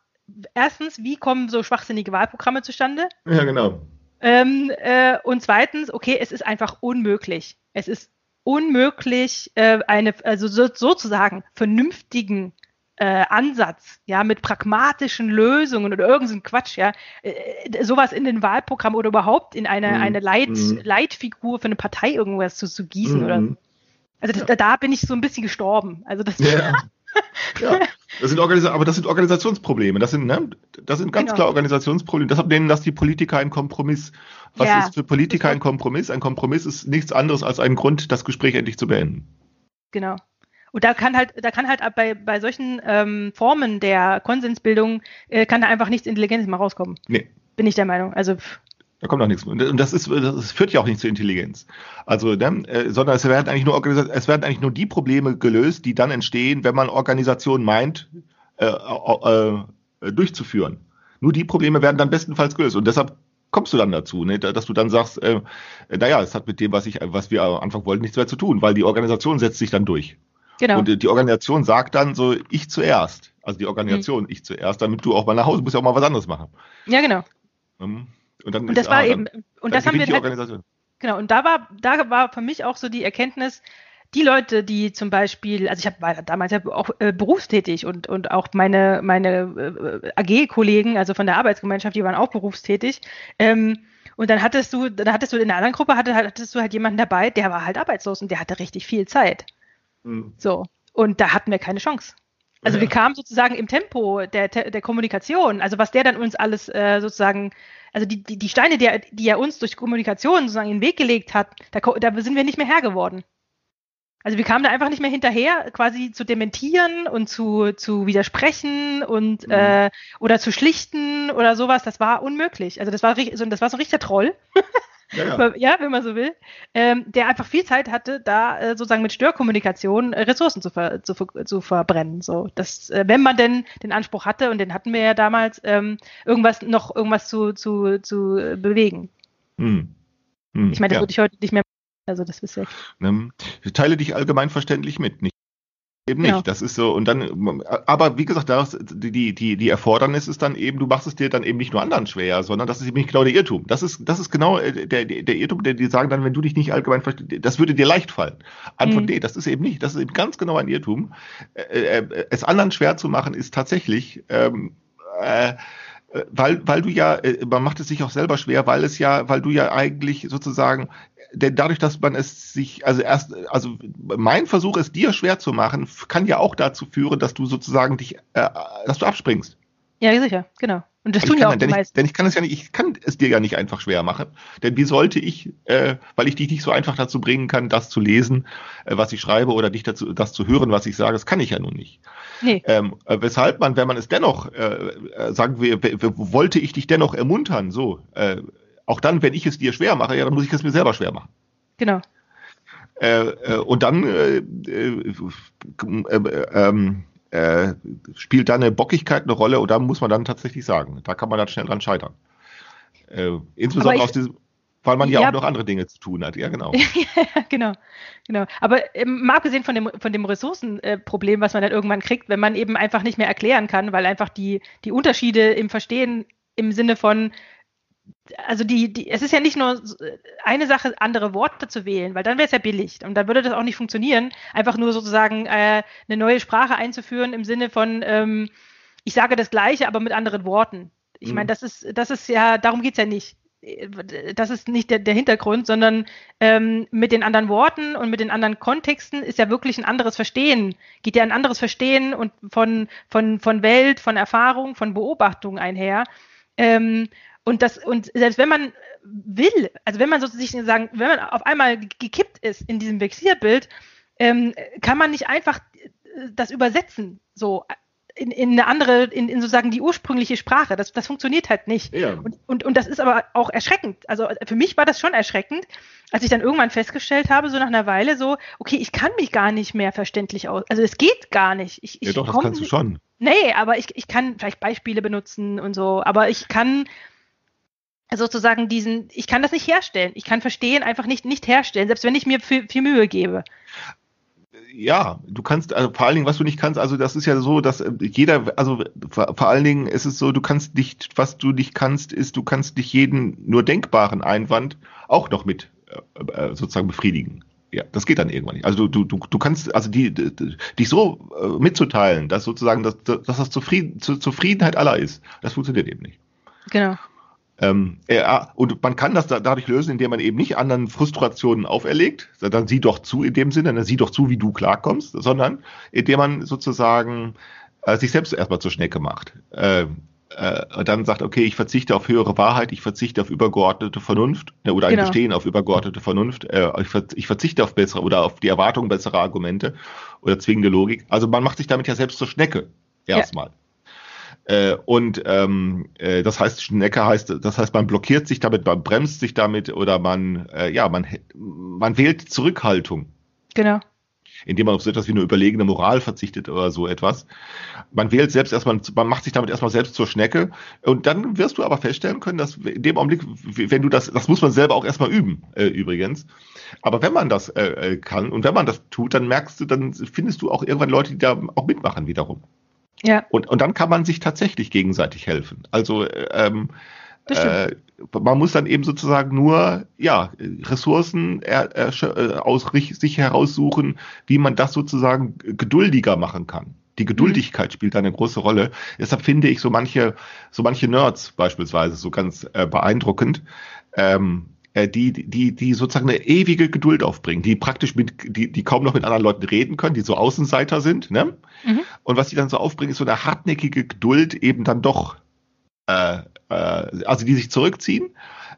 erstens, wie kommen so schwachsinnige Wahlprogramme zustande? Ja, genau. Ähm, äh, und zweitens, okay, es ist einfach unmöglich. Es ist unmöglich, äh, eine, also so, sozusagen vernünftigen äh, Ansatz, ja, mit pragmatischen Lösungen oder irgendein Quatsch, ja, äh, sowas in den Wahlprogramm oder überhaupt in eine, mhm. eine Leit, mhm. Leitfigur für eine Partei irgendwas zu, zu gießen mhm. oder also das, ja. da bin ich so ein bisschen gestorben. Also das ja. ja. Das sind Organisa aber das sind Organisationsprobleme. Das sind, ne, das sind ganz genau. klar Organisationsprobleme. Deshalb nennen das die Politiker einen Kompromiss. Was ja, ist für Politiker ein Kompromiss? Ein Kompromiss ist nichts anderes als ein Grund, das Gespräch endlich zu beenden. Genau. Und da kann halt, da kann halt bei, bei solchen ähm, Formen der Konsensbildung äh, kann da einfach nichts Intelligentes mal rauskommen. Nee. Bin ich der Meinung. Also pff. Da kommt auch nichts. Und das ist, das führt ja auch nicht zur Intelligenz. Also, ne, äh, sondern es werden eigentlich nur es werden eigentlich nur die Probleme gelöst, die dann entstehen, wenn man Organisationen meint, äh, äh, äh, durchzuführen. Nur die Probleme werden dann bestenfalls gelöst. Und deshalb kommst du dann dazu, ne, dass du dann sagst, äh, naja, es hat mit dem, was ich, was wir am Anfang wollten, nichts mehr zu tun, weil die Organisation setzt sich dann durch. Genau. Und die Organisation sagt dann so, ich zuerst. Also die Organisation, mhm. ich zuerst, damit du auch mal nach Hause musst ja auch mal was anderes machen. Ja, genau. Mhm. Und, dann und das ist, war ah, eben, dann, und das haben wir halt, genau, und da war, da war für mich auch so die Erkenntnis, die Leute, die zum Beispiel, also ich hab, war damals ja auch äh, berufstätig und, und auch meine, meine äh, AG-Kollegen, also von der Arbeitsgemeinschaft, die waren auch berufstätig. Ähm, und dann hattest du, dann hattest du in der anderen Gruppe hatte, hattest du halt jemanden dabei, der war halt arbeitslos und der hatte richtig viel Zeit. Mhm. So. Und da hatten wir keine Chance. Also ja. wir kamen sozusagen im Tempo der, der Kommunikation, also was der dann uns alles äh, sozusagen, also die, die, die Steine, die er, die er uns durch Kommunikation sozusagen in den Weg gelegt hat, da, da sind wir nicht mehr Herr geworden. Also wir kamen da einfach nicht mehr hinterher, quasi zu dementieren und zu, zu widersprechen und mhm. äh, oder zu schlichten oder sowas. Das war unmöglich. Also das war so, das war so ein richtiger Troll. Ja, ja. wenn man so will, ähm, der einfach viel Zeit hatte, da äh, sozusagen mit Störkommunikation äh, Ressourcen zu, ver zu, zu, verbrennen. So, dass, äh, wenn man denn den Anspruch hatte, und den hatten wir ja damals, ähm, irgendwas noch irgendwas zu, zu, zu bewegen. Hm. Hm, ich meine, das ja. würde ich heute nicht mehr also das ist ja. Ne? Teile dich allgemein verständlich mit, nicht? Eben nicht. Das ist so, und dann, aber wie gesagt, das, die, die, die Erfordernis ist dann eben, du machst es dir dann eben nicht nur anderen schwer, sondern das ist eben nicht genau der Irrtum. Das ist, das ist genau äh, der, der Irrtum, der die sagen dann, wenn du dich nicht allgemein verstehst, das würde dir leicht fallen. Antwort mhm. D, das ist eben nicht. Das ist eben ganz genau ein Irrtum. Äh, äh, es anderen schwer zu machen, ist tatsächlich, ähm, äh, weil, weil du ja, man macht es sich auch selber schwer, weil es ja, weil du ja eigentlich sozusagen denn dadurch, dass man es sich, also erst, also mein Versuch, es dir schwer zu machen, kann ja auch dazu führen, dass du sozusagen dich, äh, dass du abspringst. Ja, sicher, genau. Und das tun ja auch die meisten. denn ich kann es ja nicht, ich kann es dir ja nicht einfach schwer machen. Denn wie sollte ich, äh, weil ich dich nicht so einfach dazu bringen kann, das zu lesen, äh, was ich schreibe, oder dich dazu, das zu hören, was ich sage, das kann ich ja nun nicht. Nee. Ähm, äh, weshalb man, wenn man es dennoch, äh, äh sagen wir, wollte ich dich dennoch ermuntern, so, äh, auch dann, wenn ich es dir schwer mache, ja, dann muss ich es mir selber schwer machen. Genau. Äh, äh, und dann äh, äh, äh ähm, äh, spielt da eine Bockigkeit eine Rolle und da muss man dann tatsächlich sagen, da kann man dann schnell dran scheitern. insbesondere ich, aus diesem, weil man ja, ja, auch noch andere Dinge zu tun hat. Ja, genau. ja, genau, genau. Aber ähm, mal abgesehen von dem, von dem Ressourcenproblem, was man dann irgendwann kriegt, wenn man eben einfach nicht mehr erklären kann, weil einfach die, die Unterschiede im Verstehen im Sinne von, also die, die, es ist ja nicht nur eine Sache, andere Worte zu wählen, weil dann wäre es ja billig und dann würde das auch nicht funktionieren, einfach nur sozusagen äh, eine neue Sprache einzuführen im Sinne von, ähm, ich sage das Gleiche, aber mit anderen Worten. Ich mhm. meine, das ist, das ist ja, darum geht's ja nicht. Das ist nicht der, der Hintergrund, sondern ähm, mit den anderen Worten und mit den anderen Kontexten ist ja wirklich ein anderes Verstehen, geht ja ein anderes Verstehen und von, von, von Welt, von Erfahrung, von Beobachtung einher. Ähm, und das, und selbst wenn man will, also wenn man sozusagen, wenn man auf einmal gekippt ist in diesem Vexierbild, ähm, kann man nicht einfach das übersetzen, so in, in eine andere, in, in sozusagen die ursprüngliche Sprache. Das, das funktioniert halt nicht. Ja. Und, und, und das ist aber auch erschreckend. Also für mich war das schon erschreckend, als ich dann irgendwann festgestellt habe, so nach einer Weile, so, okay, ich kann mich gar nicht mehr verständlich aus. Also es geht gar nicht. Ich, ja, doch, das kannst du schon. Nee, aber ich, ich kann vielleicht Beispiele benutzen und so, aber ich kann sozusagen diesen, ich kann das nicht herstellen. Ich kann Verstehen einfach nicht, nicht herstellen, selbst wenn ich mir viel, viel Mühe gebe. Ja, du kannst, also vor allen Dingen, was du nicht kannst, also das ist ja so, dass äh, jeder, also vor, vor allen Dingen ist es so, du kannst nicht, was du nicht kannst, ist, du kannst nicht jeden nur denkbaren Einwand auch noch mit äh, äh sozusagen befriedigen. Ja, das geht dann irgendwann nicht. Also du, du, du kannst, also die, die dich so äh, mitzuteilen, dass sozusagen, dass, dass das Zufrieden, Zufriedenheit aller ist, das funktioniert eben nicht. Genau. Ähm, ja, und man kann das da, dadurch lösen, indem man eben nicht anderen Frustrationen auferlegt, dann sieh doch zu in dem Sinne, dann sieh doch zu, wie du klarkommst, sondern indem man sozusagen äh, sich selbst erstmal zur Schnecke macht. Äh, äh, dann sagt, okay, ich verzichte auf höhere Wahrheit, ich verzichte auf übergeordnete Vernunft äh, oder ein genau. Bestehen auf übergeordnete Vernunft, äh, ich, verzichte auf bessere oder auf die Erwartung besserer Argumente oder zwingende Logik. Also man macht sich damit ja selbst zur Schnecke erstmal. Ja. Äh, und ähm, äh, das heißt, Schnecke heißt, das heißt, man blockiert sich damit, man bremst sich damit oder man, äh, ja, man, man wählt Zurückhaltung. Genau. Indem man auf so etwas wie eine überlegene Moral verzichtet oder so etwas. Man wählt selbst erstmal, man macht sich damit erstmal selbst zur Schnecke. Und dann wirst du aber feststellen können, dass in dem Augenblick, wenn du das, das muss man selber auch erstmal üben, äh, übrigens. Aber wenn man das äh, äh kann und wenn man das tut, dann merkst du, dann findest du auch irgendwann Leute, die da auch mitmachen wiederum. Ja. Und, und dann kann man sich tatsächlich gegenseitig helfen. Also ähm, äh, man muss dann eben sozusagen nur ja Ressourcen er, er, äh, aus sich heraussuchen, wie man das sozusagen geduldiger machen kann. Die Geduldigkeit mhm. spielt eine große Rolle. Deshalb finde ich so manche, so manche Nerds beispielsweise so ganz äh, beeindruckend, ähm, äh, die, die, die sozusagen eine ewige Geduld aufbringen, die praktisch mit, die, die kaum noch mit anderen Leuten reden können, die so Außenseiter sind, ne? Mhm. Und was die dann so aufbringen, ist so eine hartnäckige Geduld, eben dann doch, äh, äh, also die sich zurückziehen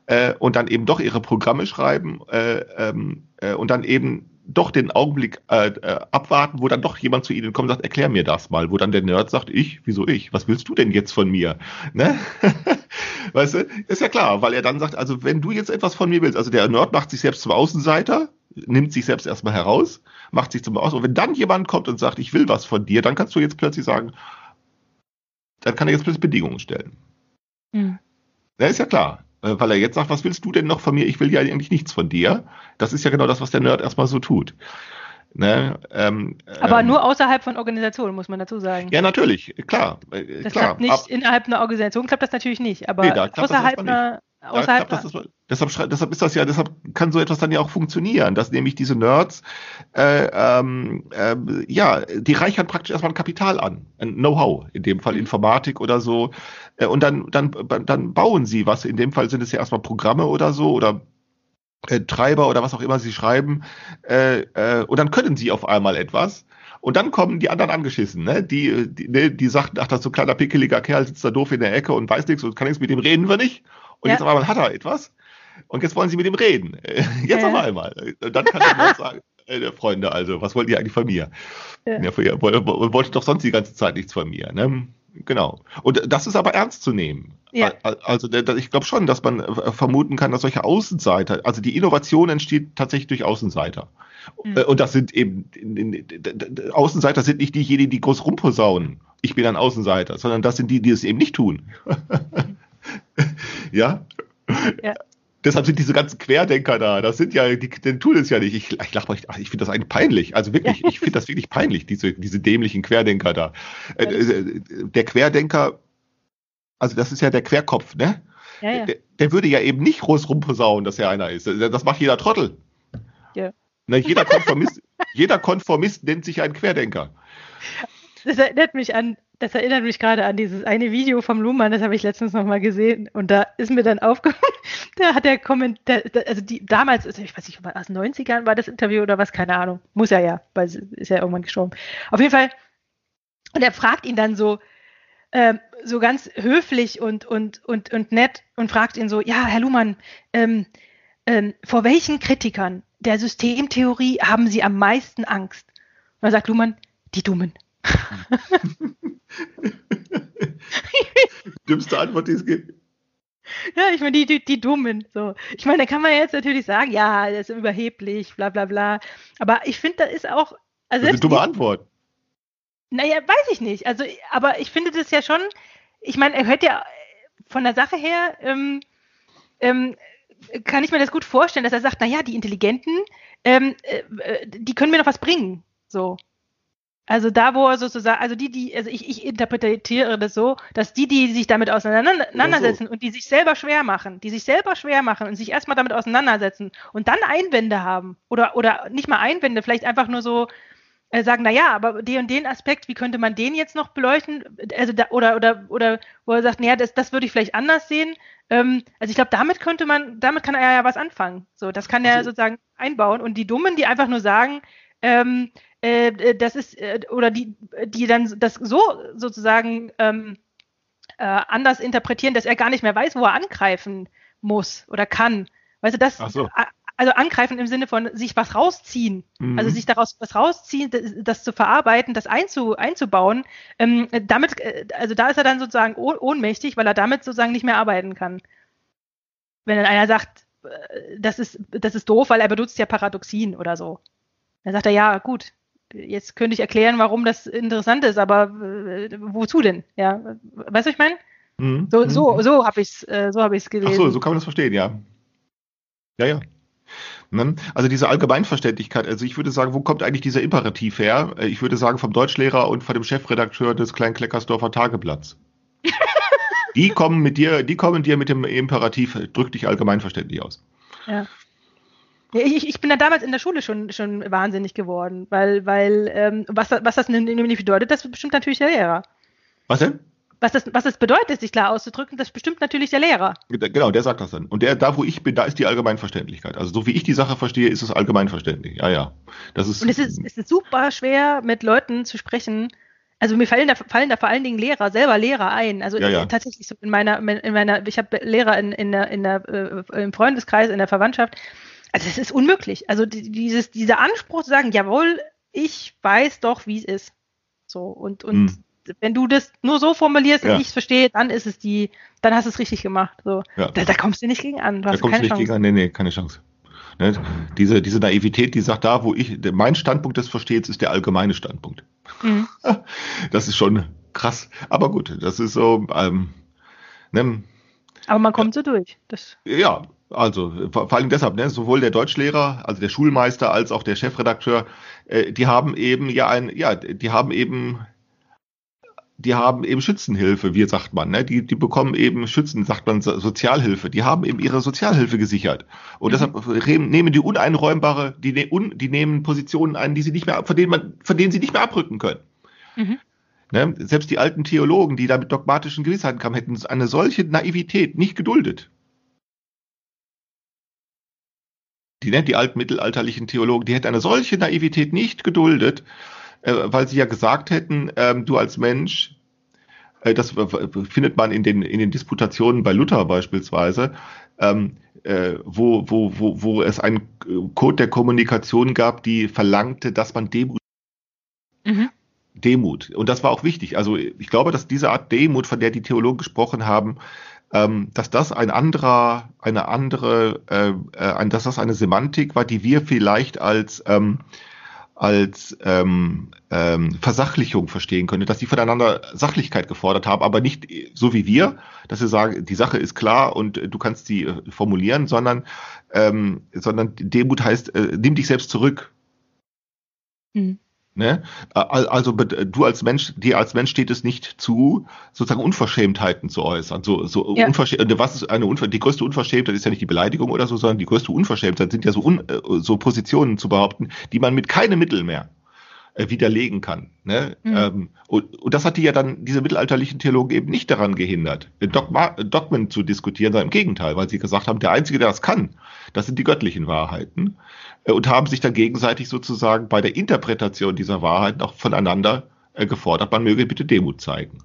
äh, und dann eben doch ihre Programme schreiben äh, ähm, äh, und dann eben doch den Augenblick äh, äh, abwarten, wo dann doch jemand zu ihnen kommt und sagt, erklär mir das mal, wo dann der Nerd sagt, ich, wieso ich? Was willst du denn jetzt von mir? Ne? weißt du, ist ja klar, weil er dann sagt, also wenn du jetzt etwas von mir willst, also der Nerd macht sich selbst zum Außenseiter, nimmt sich selbst erstmal heraus, macht sich zum Aus und wenn dann jemand kommt und sagt, ich will was von dir, dann kannst du jetzt plötzlich sagen, dann kann er jetzt plötzlich Bedingungen stellen. Mhm. Ja, ist ja klar. Äh, weil er jetzt sagt, was willst du denn noch von mir? Ich will ja eigentlich nichts von dir. Das ist ja genau das, was der Nerd erstmal so tut. Ne? Ähm, Aber ähm, nur außerhalb von Organisationen, muss man dazu sagen. Ja, natürlich, klar. Äh, das klar. klappt nicht, Ab innerhalb einer Organisation klappt das natürlich nicht, aber nee, außerhalb einer, Außerhalb ja, das, deshalb, deshalb ist das ja, deshalb kann so etwas dann ja auch funktionieren, dass nämlich diese Nerds, äh, ähm, äh, ja, die reichern praktisch erstmal ein Kapital an, ein Know-how, in dem Fall mhm. Informatik oder so, äh, und dann, dann, dann bauen sie was. In dem Fall sind es ja erstmal Programme oder so oder äh, Treiber oder was auch immer sie schreiben, äh, äh, und dann können sie auf einmal etwas. Und dann kommen die anderen angeschissen, ne? Die, die, ne, die sagten, ach, das ist so ein kleiner pickeliger Kerl, sitzt da doof in der Ecke und weiß nichts und kann nichts mit dem reden wir nicht. Und ja. jetzt auf einmal hat er etwas. Und jetzt wollen sie mit ihm reden. Jetzt ja. auf einmal. Und dann kann er sagen, äh, Freunde, also, was wollt ihr eigentlich von mir? Ja. Ja, ihr wollt doch sonst die ganze Zeit nichts von mir. Ne? Genau. Und das ist aber ernst zu nehmen. Ja. Also ich glaube schon, dass man äh, vermuten kann, dass solche Außenseiter, also die Innovation entsteht tatsächlich durch Außenseiter. Mhm. Und das sind eben, Außenseiter sind nicht diejenigen, die groß rumposaunen. Ich bin ein Außenseiter, sondern das sind die, die es eben nicht tun. ja? ja? Deshalb sind diese ganzen Querdenker da. Das sind ja, die, die tun es ja nicht. Ich, ich lache ich, ich finde das eigentlich peinlich. Also wirklich, ja. ich finde das wirklich peinlich, diese, diese dämlichen Querdenker da. Äh, äh, der Querdenker, also das ist ja der Querkopf, ne? Ja, ja. Der, der, würde ja eben nicht groß rumposaunen, dass er einer ist. Das macht jeder Trottel. Ja. Na, jeder, Konformist, jeder Konformist nennt sich ein Querdenker. Das erinnert mich an das erinnert mich gerade an dieses eine Video vom Luhmann, das habe ich letztens nochmal gesehen und da ist mir dann aufgefallen, da hat der Kommentar, also die damals, also ich weiß nicht, aus den 90ern war das Interview oder was, keine Ahnung, muss er ja, weil ist ja irgendwann gestorben. Auf jeden Fall, und er fragt ihn dann so, äh, so ganz höflich und, und, und, und nett und fragt ihn so, ja, Herr Luhmann, ähm, ähm, vor welchen Kritikern der Systemtheorie haben Sie am meisten Angst? Und dann sagt Luhmann, die Dummen. Dümmste Antwort, die es gibt. Ja, ich meine, die, die, die Dummen. So. Ich meine, da kann man jetzt natürlich sagen, ja, das ist überheblich, bla bla bla. Aber ich finde, das ist auch. Also das ist eine dumme Antwort. Naja, weiß ich nicht. Also, aber ich finde das ja schon, ich meine, er hört ja von der Sache her, ähm, ähm, kann ich mir das gut vorstellen, dass er sagt, naja, die Intelligenten, ähm, äh, äh, die können mir noch was bringen. So. Also da, wo er sozusagen, also die, die, also ich, ich interpretiere das so, dass die, die sich damit auseinandersetzen so. und die sich selber schwer machen, die sich selber schwer machen und sich erstmal damit auseinandersetzen und dann Einwände haben oder, oder nicht mal Einwände, vielleicht einfach nur so äh, sagen, na ja, aber den und den Aspekt, wie könnte man den jetzt noch beleuchten? Also da, oder, oder, oder wo er sagt, naja, das, das würde ich vielleicht anders sehen. Ähm, also ich glaube, damit könnte man, damit kann er ja was anfangen. So, das kann er also, sozusagen einbauen und die Dummen, die einfach nur sagen, ähm, äh, äh, das ist, äh, oder die, die dann das so sozusagen ähm, äh, anders interpretieren, dass er gar nicht mehr weiß, wo er angreifen muss oder kann. Weißt du, das, so. also angreifen im Sinne von sich was rausziehen, mhm. also sich daraus was rausziehen, das, das zu verarbeiten, das einzu, einzubauen, ähm, damit, also da ist er dann sozusagen ohnmächtig, weil er damit sozusagen nicht mehr arbeiten kann. Wenn dann einer sagt, das ist, das ist doof, weil er benutzt ja Paradoxien oder so. Dann sagt er, ja, gut, jetzt könnte ich erklären, warum das interessant ist, aber äh, wozu denn? Ja, weißt du, ich meine? Mhm. So, so, mhm. so habe ich es äh, so hab gelesen. Ach so, so kann man das verstehen, ja. Ja, ja. Ne? Also diese Allgemeinverständlichkeit, also ich würde sagen, wo kommt eigentlich dieser Imperativ her? Äh, ich würde sagen vom Deutschlehrer und von dem Chefredakteur des Kleinkleckersdorfer Tageblatts. die kommen mit dir, die kommen dir mit dem Imperativ, drück dich allgemeinverständlich aus. Ja. Ich, ich bin da damals in der Schule schon, schon wahnsinnig geworden, weil, weil ähm, was, was das nämlich bedeutet, das bestimmt natürlich der Lehrer. Was denn? was das, was das bedeutet, sich klar auszudrücken, das bestimmt natürlich der Lehrer. Genau, der sagt das dann. Und der, da wo ich bin, da ist die Allgemeinverständlichkeit. Also so wie ich die Sache verstehe, ist es allgemeinverständlich. Ja, ja. Das ist, Und es ist, es ist super schwer, mit Leuten zu sprechen. Also mir fallen da, fallen da vor allen Dingen Lehrer, selber Lehrer ein. Also Ja, ja. tatsächlich so in meiner, in meiner, ich habe Lehrer in, in der, in der, äh, im Freundeskreis, in der Verwandtschaft. Also es ist unmöglich. Also die- dieses, dieser Anspruch zu sagen, jawohl, ich weiß doch, wie es ist. So, und, und Hm. wenn du das nur so formulierst Ja. und ich es verstehe, dann ist es die, dann hast du es richtig gemacht. So. Ja. Da, da kommst du nicht gegen an. Du Da hast kommst du nicht Chance. gegen an. Nee, nee, keine Chance. Ne? Diese, diese Naivität, die sagt, da, wo ich, mein Standpunkt des Verstehens ist der allgemeine Standpunkt. Mhm. Das ist schon krass. Aber gut, das ist so, ähm, ne, Aber man kommt so durch. Das, Ja, also vor, allem deshalb, ne, sowohl der Deutschlehrer, also der Schulmeister, als auch der Chefredakteur, äh, die haben eben ja ein, ja, die haben eben, die haben eben Schützenhilfe, wie sagt man, ne? Die, die bekommen eben Schützen, sagt man So- Sozialhilfe. Die haben eben ihre Sozialhilfe gesichert. Und Mhm. deshalb nehmen die uneinräumbare, die, ne, un, die nehmen Positionen ein, die sie nicht mehr, von denen man, von denen sie nicht mehr abrücken können. mhm. Ne? Selbst die alten Theologen, die da mit dogmatischen Gewissheiten kamen, hätten eine solche Naivität nicht geduldet. Die, ne, die alten mittelalterlichen Theologen, die hätten eine solche Naivität nicht geduldet, äh, weil sie ja gesagt hätten, ähm, du als Mensch, äh, das findet man in den, in den Disputationen bei Luther beispielsweise, ähm, äh, wo, wo, wo, wo es einen äh, Code der Kommunikation gab, die verlangte, dass man Demut Mhm. Demut. Und das war auch wichtig. Also ich glaube, dass diese Art Demut, von der die Theologen gesprochen haben, ähm, dass das ein anderer, eine andere, äh, äh, dass das eine Semantik war, die wir vielleicht als ähm, als ähm, ähm, Versachlichung verstehen können, dass die voneinander Sachlichkeit gefordert haben, aber nicht so wie wir, dass sie sagen, die Sache ist klar und du kannst sie äh, formulieren, sondern ähm, sondern Demut heißt, äh, nimm dich selbst zurück. Mhm. Ne? Al- Also du als Mensch, dir als Mensch steht es nicht zu, sozusagen Unverschämtheiten zu äußern. So, so Ja. Unverschämt, was ist eine Unver die größte Unverschämtheit ist ja nicht die Beleidigung oder so, sondern die größte Unverschämtheit sind ja so, un äh, so Positionen zu behaupten, die man mit keinem Mittel mehr äh, widerlegen kann. Ne? Mhm. Ähm, und, und das hat die ja dann, diese mittelalterlichen Theologen eben nicht daran gehindert, äh, Dogma, Dogmen zu diskutieren, sondern im Gegenteil, weil sie gesagt haben, der Einzige, der das kann, das sind die göttlichen Wahrheiten äh, und haben sich dann gegenseitig sozusagen bei der Interpretation dieser Wahrheiten auch voneinander äh, gefordert, man möge bitte Demut zeigen.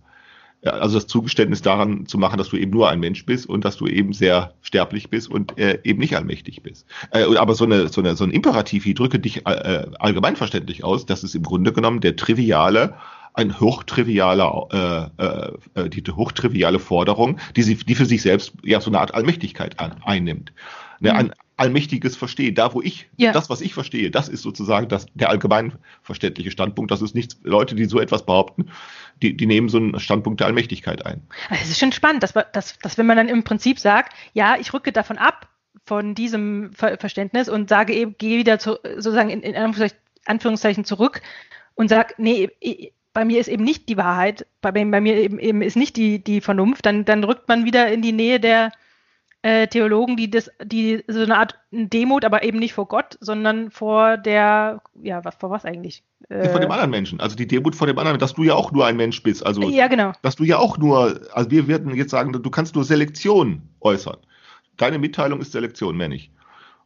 Also das Zugeständnis daran zu machen, dass du eben nur ein Mensch bist und dass du eben sehr sterblich bist und äh, eben nicht allmächtig bist. Äh, aber so, eine, so, eine, so ein Imperativ wie drücke dich äh, allgemeinverständlich aus, das ist im Grunde genommen der triviale, ein hochtrivialer, äh, äh, äh, die hochtriviale Forderung, die, sie, die für sich selbst ja so eine Art Allmächtigkeit an, einnimmt. Ne, Mhm. Ein allmächtiges Verstehen. Da, wo ich, Ja. das, was ich verstehe, das ist sozusagen das, der allgemeinverständliche Standpunkt. Das ist nichts, Leute, die so etwas behaupten, die, die nehmen so einen Standpunkt der Allmächtigkeit ein. Es ist schon spannend, dass, dass, dass wenn man dann im Prinzip sagt, ja, ich rücke davon ab, von diesem Ver Verständnis und sage eben, gehe wieder zu, sozusagen in, in Anführungszeichen, zurück und sage, nee, bei mir ist eben nicht die Wahrheit, bei, mir- bei mir eben, eben ist nicht die, die Vernunft, dann, dann rückt man wieder in die Nähe der äh, Theologen, die das, die so eine Art Demut, aber eben nicht vor Gott, sondern vor der, ja, was, vor was eigentlich? Äh, Von dem anderen Menschen. Also die Demut vor dem anderen, dass du ja auch nur ein Mensch bist. Also, ja, genau. dass du ja auch nur, also wir werden jetzt sagen, du kannst nur Selektion äußern. Deine Mitteilung ist Selektion, mehr nicht.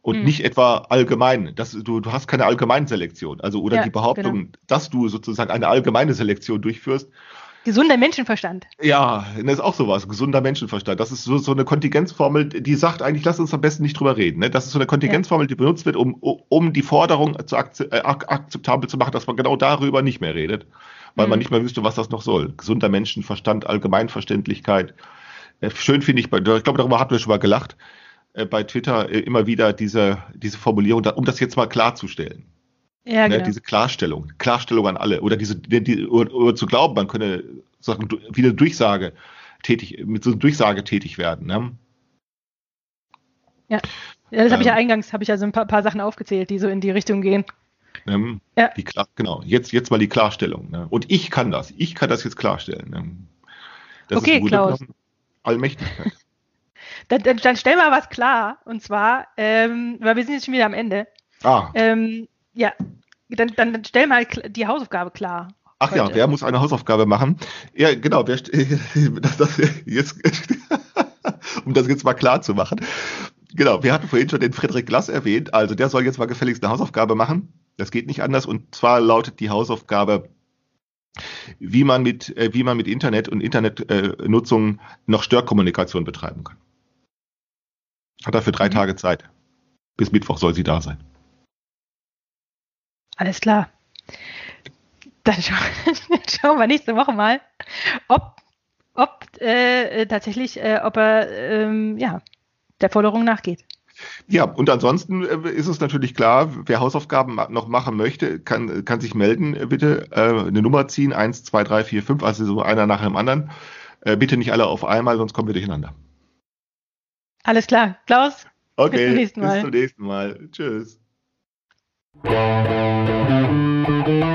Und Hm. nicht etwa allgemein. Das, du, du hast keine Allgemeinselektion. Also, oder Ja, die Behauptung, dass du sozusagen eine allgemeine Selektion durchführst, Gesunder Menschenverstand. Ja, das ist auch sowas, gesunder Menschenverstand. Das ist so, so eine Kontingenzformel, die sagt eigentlich, lass uns am besten nicht drüber reden. Ne? Das ist so eine Kontingenzformel, die benutzt wird, um, um die Forderung zu äh, ak akzeptabel zu machen, dass man genau darüber nicht mehr redet, weil Mhm. man nicht mehr wüsste, was das noch soll. Gesunder Menschenverstand, Allgemeinverständlichkeit. Äh, schön finde ich, bei- ich glaube, darüber hatten wir schon mal gelacht, äh, bei Twitter immer wieder diese, diese Formulierung, um das jetzt mal klarzustellen. Ja, Ne, genau. diese Klarstellung, Klarstellung an alle oder diese die, oder, oder zu glauben, man könne Sachen wie eine Durchsage tätig mit so einer Durchsage tätig werden. Ne? Ja, das habe ich ja Ähm. eingangs, habe ich ja so ein paar, paar Sachen aufgezählt, die so in die Richtung gehen. Ne? Ja. Die genau. Jetzt jetzt mal die Klarstellung. Ne? Und ich kann das. Ich kann das jetzt klarstellen. Ne? Das Okay, Grunde Klaus. genommen Allmächtigkeit. Dann, dann, dann stell mal was klar. Und zwar, ähm, weil wir sind jetzt schon wieder am Ende. Ah, Ähm, ja, dann, dann, dann stell mal die Hausaufgabe klar. Ach heute. ja, wer muss eine Hausaufgabe machen? Ja, genau. Wer, das, das, jetzt, um das jetzt mal klar zu machen. Genau, wir hatten vorhin schon den Friedrich Glass erwähnt. Also der soll jetzt mal gefälligst eine Hausaufgabe machen. Das geht nicht anders. Und zwar lautet die Hausaufgabe, wie man mit, äh, wie man mit Internet und Internetnutzung noch Störkommunikation betreiben kann. Hat er für drei mhm. Tage Zeit. Bis Mittwoch soll sie da sein. Alles klar. Dann scha schauen wir nächste Woche mal, ob, ob äh, tatsächlich, äh, ob er ähm, ja, der Forderung nachgeht. Ja, und ansonsten äh, ist es natürlich klar, wer Hausaufgaben noch machen möchte, kann, kann sich melden, äh, bitte. Äh, eine Nummer ziehen, eins, zwei, drei, vier, fünf, also so einer nach dem anderen. Bitte nicht alle auf einmal, sonst kommen wir durcheinander. Alles klar. Klaus, okay, bis zum nächsten Mal. Bis zum nächsten Mal. Tschüss. Thank you.